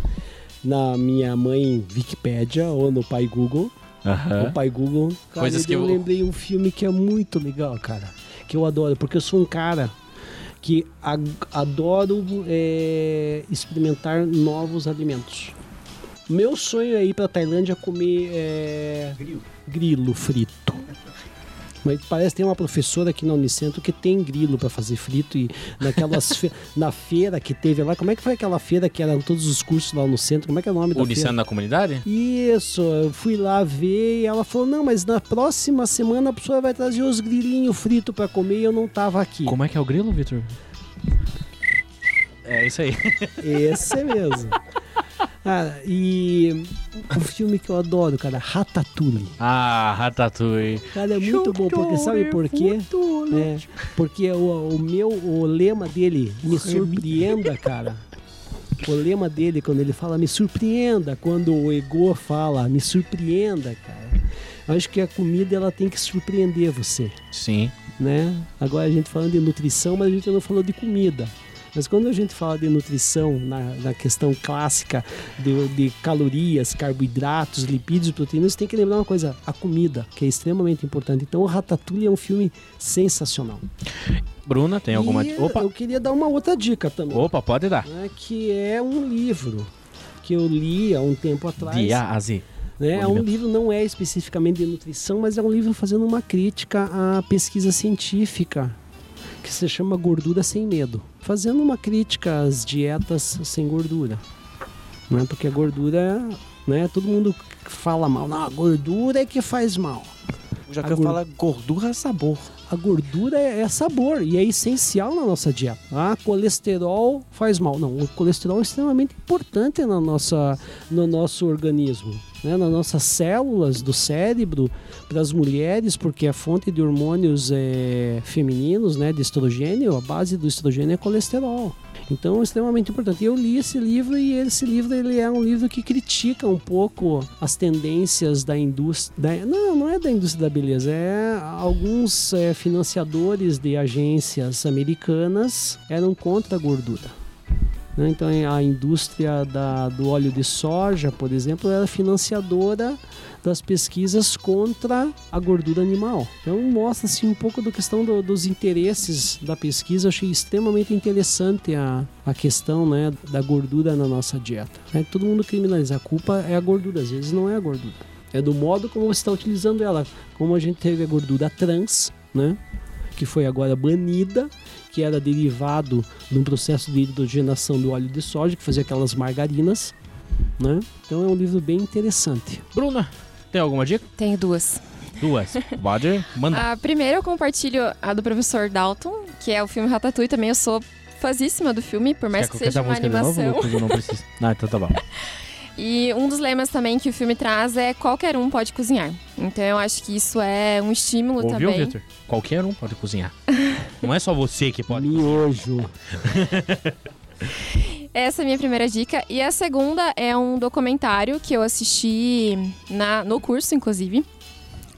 Na minha mãe Wikipédia ou no pai Google. Aham. O pai Google. Cara, Coisas que eu eu- lembrei um filme que é muito legal, cara. Que eu adoro, porque eu sou um cara que adoro é, experimentar novos alimentos. Meu sonho é ir pra Tailândia comer é, grilo frito. Mas parece que tem uma professora aqui na Unicentro que tem grilo pra fazer frito e naquelas fe- na feira que teve lá, como é que foi aquela feira que eram todos os cursos lá no centro? Como é que é o nome da feira? Uniciando na comunidade? Isso, eu fui lá ver e ela falou: não, mas na próxima semana a pessoa vai trazer os grilinhos fritos pra comer e eu não tava aqui. Como é que é o grilo, Vitor? É isso aí. Esse é mesmo. Ah, e um filme que eu adoro, cara, Ratatouille. Ah, Ratatouille. Cara, é muito bom, porque sabe por quê? É, porque o, o meu, o lema dele, me surpreenda, cara. O lema dele, quando ele fala me surpreenda, quando o Ego fala me surpreenda, cara. Eu acho que a comida ela tem que surpreender você, Sim. né? Agora a gente falando de nutrição, mas a gente não falou de comida. Mas quando a gente fala de nutrição, na, na questão clássica de, de calorias, carboidratos, lipídios, proteínas, você tem que lembrar uma coisa: a comida, que é extremamente importante. Então, o Ratatouille é um filme sensacional. Bruna, tem alguma. E Opa! Eu queria dar uma outra dica também, Opa, pode dar. né, que é um livro que eu li há um tempo atrás. De A a Z. Né? É um livro, não é especificamente de nutrição, mas é um livro fazendo uma crítica à pesquisa científica que se chama Gordura Sem Medo. Fazendo uma crítica às dietas sem gordura. Né? Porque a gordura, né? todo mundo fala mal. Não, a gordura é que faz mal. Já A que eu gor- falo gordura é sabor. A gordura é, é sabor e é essencial na nossa dieta. Ah, colesterol faz mal. Não, o colesterol é extremamente importante na nossa, no nosso organismo, né? nas nossas células do cérebro, para as mulheres, porque a fonte de hormônios é, femininos, né, de estrogênio, a base do estrogênio é colesterol. Então é extremamente importante. Eu li esse livro e esse livro ele é um livro que critica um pouco as tendências da indústria. não, não é da indústria da beleza, é alguns é, financiadores de agências americanas eram contra a gordura. Né? Então a indústria da- do óleo de soja, por exemplo, era financiadora das pesquisas contra a gordura animal. Então mostra assim um pouco da questão do- dos interesses da pesquisa. Eu achei extremamente interessante a, a questão né, da gordura na nossa dieta. né? Todo mundo criminaliza. A culpa é a gordura, às vezes não é a gordura. É do modo como você está utilizando ela. Como a gente teve a gordura trans, né? Que foi agora banida, que era derivado de um processo de hidrogenação do óleo de soja, que fazia aquelas margarinas, né? Então é um livro bem interessante. Bruna, tem alguma dica? Tenho duas. Duas. Pode mandar. A primeira eu compartilho a do professor Dalton, que é o filme Ratatouille. Também eu sou fãzíssima do filme, por mais Quer que seja uma novo, animação. Lucas? Eu não preciso. Ah, então tá bom. E um dos lemas também que o filme traz é qualquer um pode cozinhar. Então eu acho que isso é um estímulo Ouviu, também. Victor? Qualquer um pode cozinhar. Não é só você que pode. Miojo. Essa é a minha primeira dica. E a segunda é um documentário que eu assisti na, no curso, inclusive.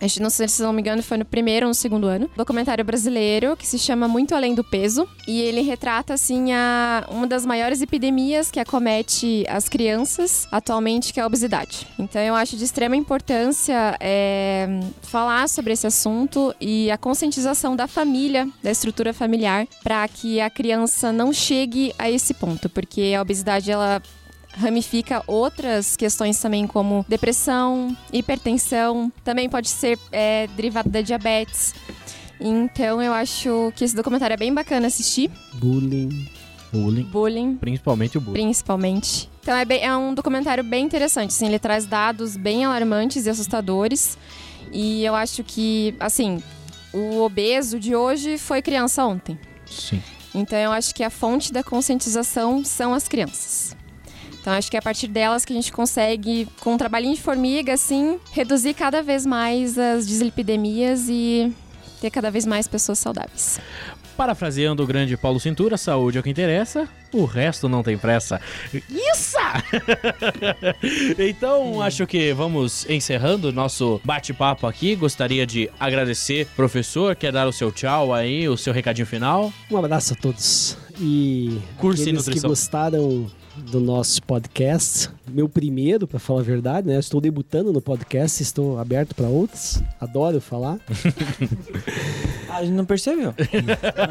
Acho, não sei se não me engano, foi no primeiro ou no segundo ano. Documentário brasileiro que se chama Muito Além do Peso. E ele retrata, assim, a, uma das maiores epidemias que acomete as crianças atualmente, que é a obesidade. Então eu acho de extrema importância é, falar sobre esse assunto e a conscientização da família, da estrutura familiar, para que a criança não chegue a esse ponto. Porque a obesidade, ela ramifica outras questões também, como depressão, hipertensão, também pode ser é, derivado da diabetes. Então eu acho que esse documentário é bem bacana assistir. Bullying. Bullying. Bullying, Principalmente o bullying. principalmente. Então é, bem- é um documentário bem interessante, assim, ele traz dados bem alarmantes e assustadores. E eu acho que, assim, o obeso de hoje foi criança ontem. Sim. Então eu acho que a fonte da conscientização são as crianças. Então acho que é a partir delas que a gente consegue, com um trabalhinho de formiga, assim, reduzir cada vez mais as dislipidemias e ter cada vez mais pessoas saudáveis. Parafraseando o grande Paulo Cintura, saúde é o que interessa, o resto não tem pressa. Isso! então, acho que vamos encerrando o nosso bate-papo aqui. Gostaria de agradecer, professor, quer dar o seu tchau aí, o seu recadinho final? Um abraço a todos. E Curso aqueles que nutrição. gostaram do nosso podcast, meu primeiro, para falar a verdade, né? Estou debutando no podcast, estou aberto para outros. Adoro falar. Ah, a gente não percebeu.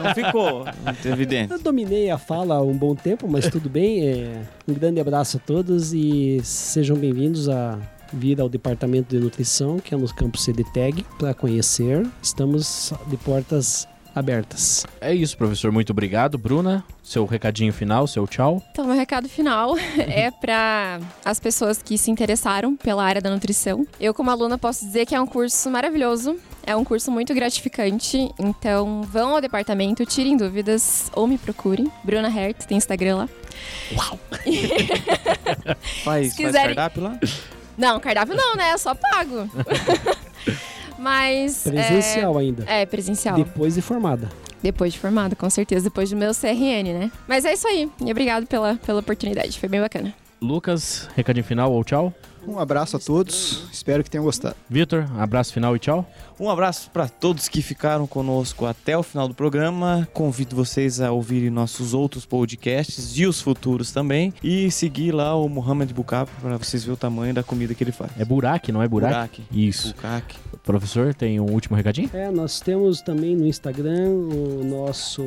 não ficou muito evidente. Eu dominei a fala há um bom tempo, mas tudo bem. É, Um grande abraço a todos e sejam bem-vindos a vir ao departamento de nutrição, que é no campus CDTEG, para conhecer. Estamos de portas abertas. É isso, professor. Muito obrigado. Bruna, seu recadinho final, seu tchau. Então, meu recado final é para as pessoas que se interessaram pela área da nutrição. Eu, como aluna, posso dizer que é um curso maravilhoso. É um curso muito gratificante, então vão ao departamento, tirem dúvidas ou me procurem. Bruna Hert, tem Instagram lá. Faz, faz quiserem- cardápio lá? Não, cardápio não, né? É só pago. Mas. Presencial ainda. É, é, presencial. Depois de formada. Depois de formado, com certeza. Depois do meu CRN, né? Mas é isso aí. E obrigado pela, pela oportunidade. Foi bem bacana. Lucas, recadinho final ou tchau? Um abraço a todos, espero que tenham gostado. Vitor, abraço final e tchau. Um abraço para todos que ficaram conosco até o final do programa. Convido vocês a ouvirem nossos outros podcasts e os futuros também. E seguir lá o Mohamed Bukap para vocês verem o tamanho da comida que ele faz. É Burak, não é Burak? Burak. Isso. Bukak. Professor, tem um último recadinho? É, nós temos também no Instagram o nosso.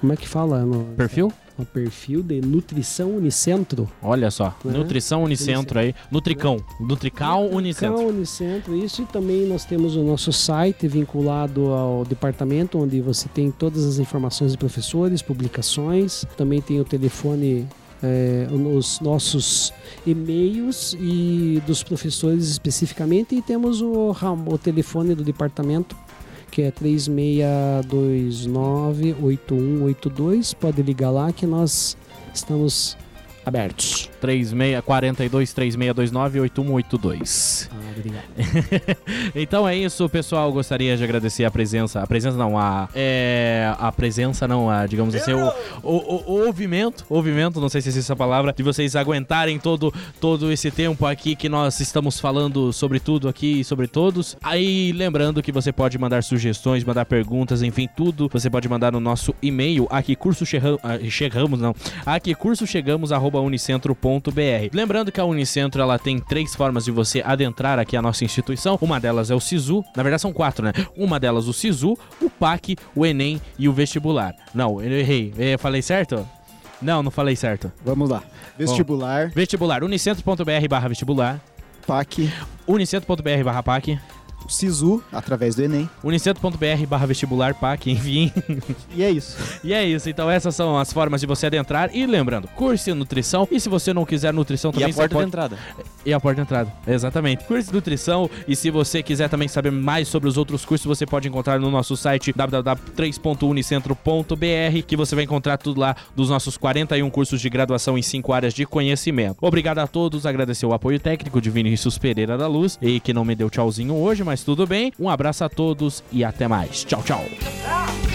Como é que fala? No, Perfil? Perfil de Nutrição Unicentro. Olha só. Né? Nutrição Unicentro aí. Nutricão. Nutrical Unicentro. Nutrical Unicentro, isso. E também nós temos o nosso site vinculado ao departamento, onde você tem todas as informações de professores, publicações. Também tem o telefone. é, os nossos e-mails e dos professores especificamente e temos o, o telefone do departamento que é 36298182 pode ligar lá que nós estamos abertos 36 42 3629 8182. ah, obrigado então é isso, pessoal. Gostaria de agradecer a presença. A presença não, a. É, a presença não, a, digamos assim, o, o, o, o ouvimento. Ouvimento, não sei se existe essa palavra. De vocês aguentarem todo, todo esse tempo aqui que nós estamos falando sobre tudo aqui e sobre todos. Aí lembrando que você pode mandar sugestões, mandar perguntas, enfim, tudo. Você pode mandar no nosso e-mail aqui curso chegamos, chegamos não. Aqui curso chegamos arroba unicentro.br. Lembrando que a Unicentro ela tem três formas de você adentrar aqui a nossa instituição. Uma delas é o SISU, na verdade são quatro, né? Uma delas o SISU, o PAC, o ENEM e o vestibular. Não, eu errei. Eu falei certo? Não, não falei certo. Vamos lá. Vestibular, barra vestibular, PAC, unicentro.br PAC, SISU, através do Enem. unicentro.br barra vestibular PAC, enfim. E é isso. E é isso, então essas são as formas de você adentrar. E lembrando, curse nutrição. E se você não quiser nutrição E também, a você porta pode... de entrada. E a porta de entrada, exatamente. Curso nutrição. E se você quiser também saber mais sobre os outros cursos, você pode encontrar no nosso site www.3.unicentro.br, que você vai encontrar tudo lá dos nossos 41 cursos de graduação em 5 áreas de conhecimento. Obrigado a todos, agradecer o apoio técnico de Vinícius Pereira da Luz, e que não me deu tchauzinho hoje, mas tudo bem. Um abraço a todos e até mais. Tchau, tchau.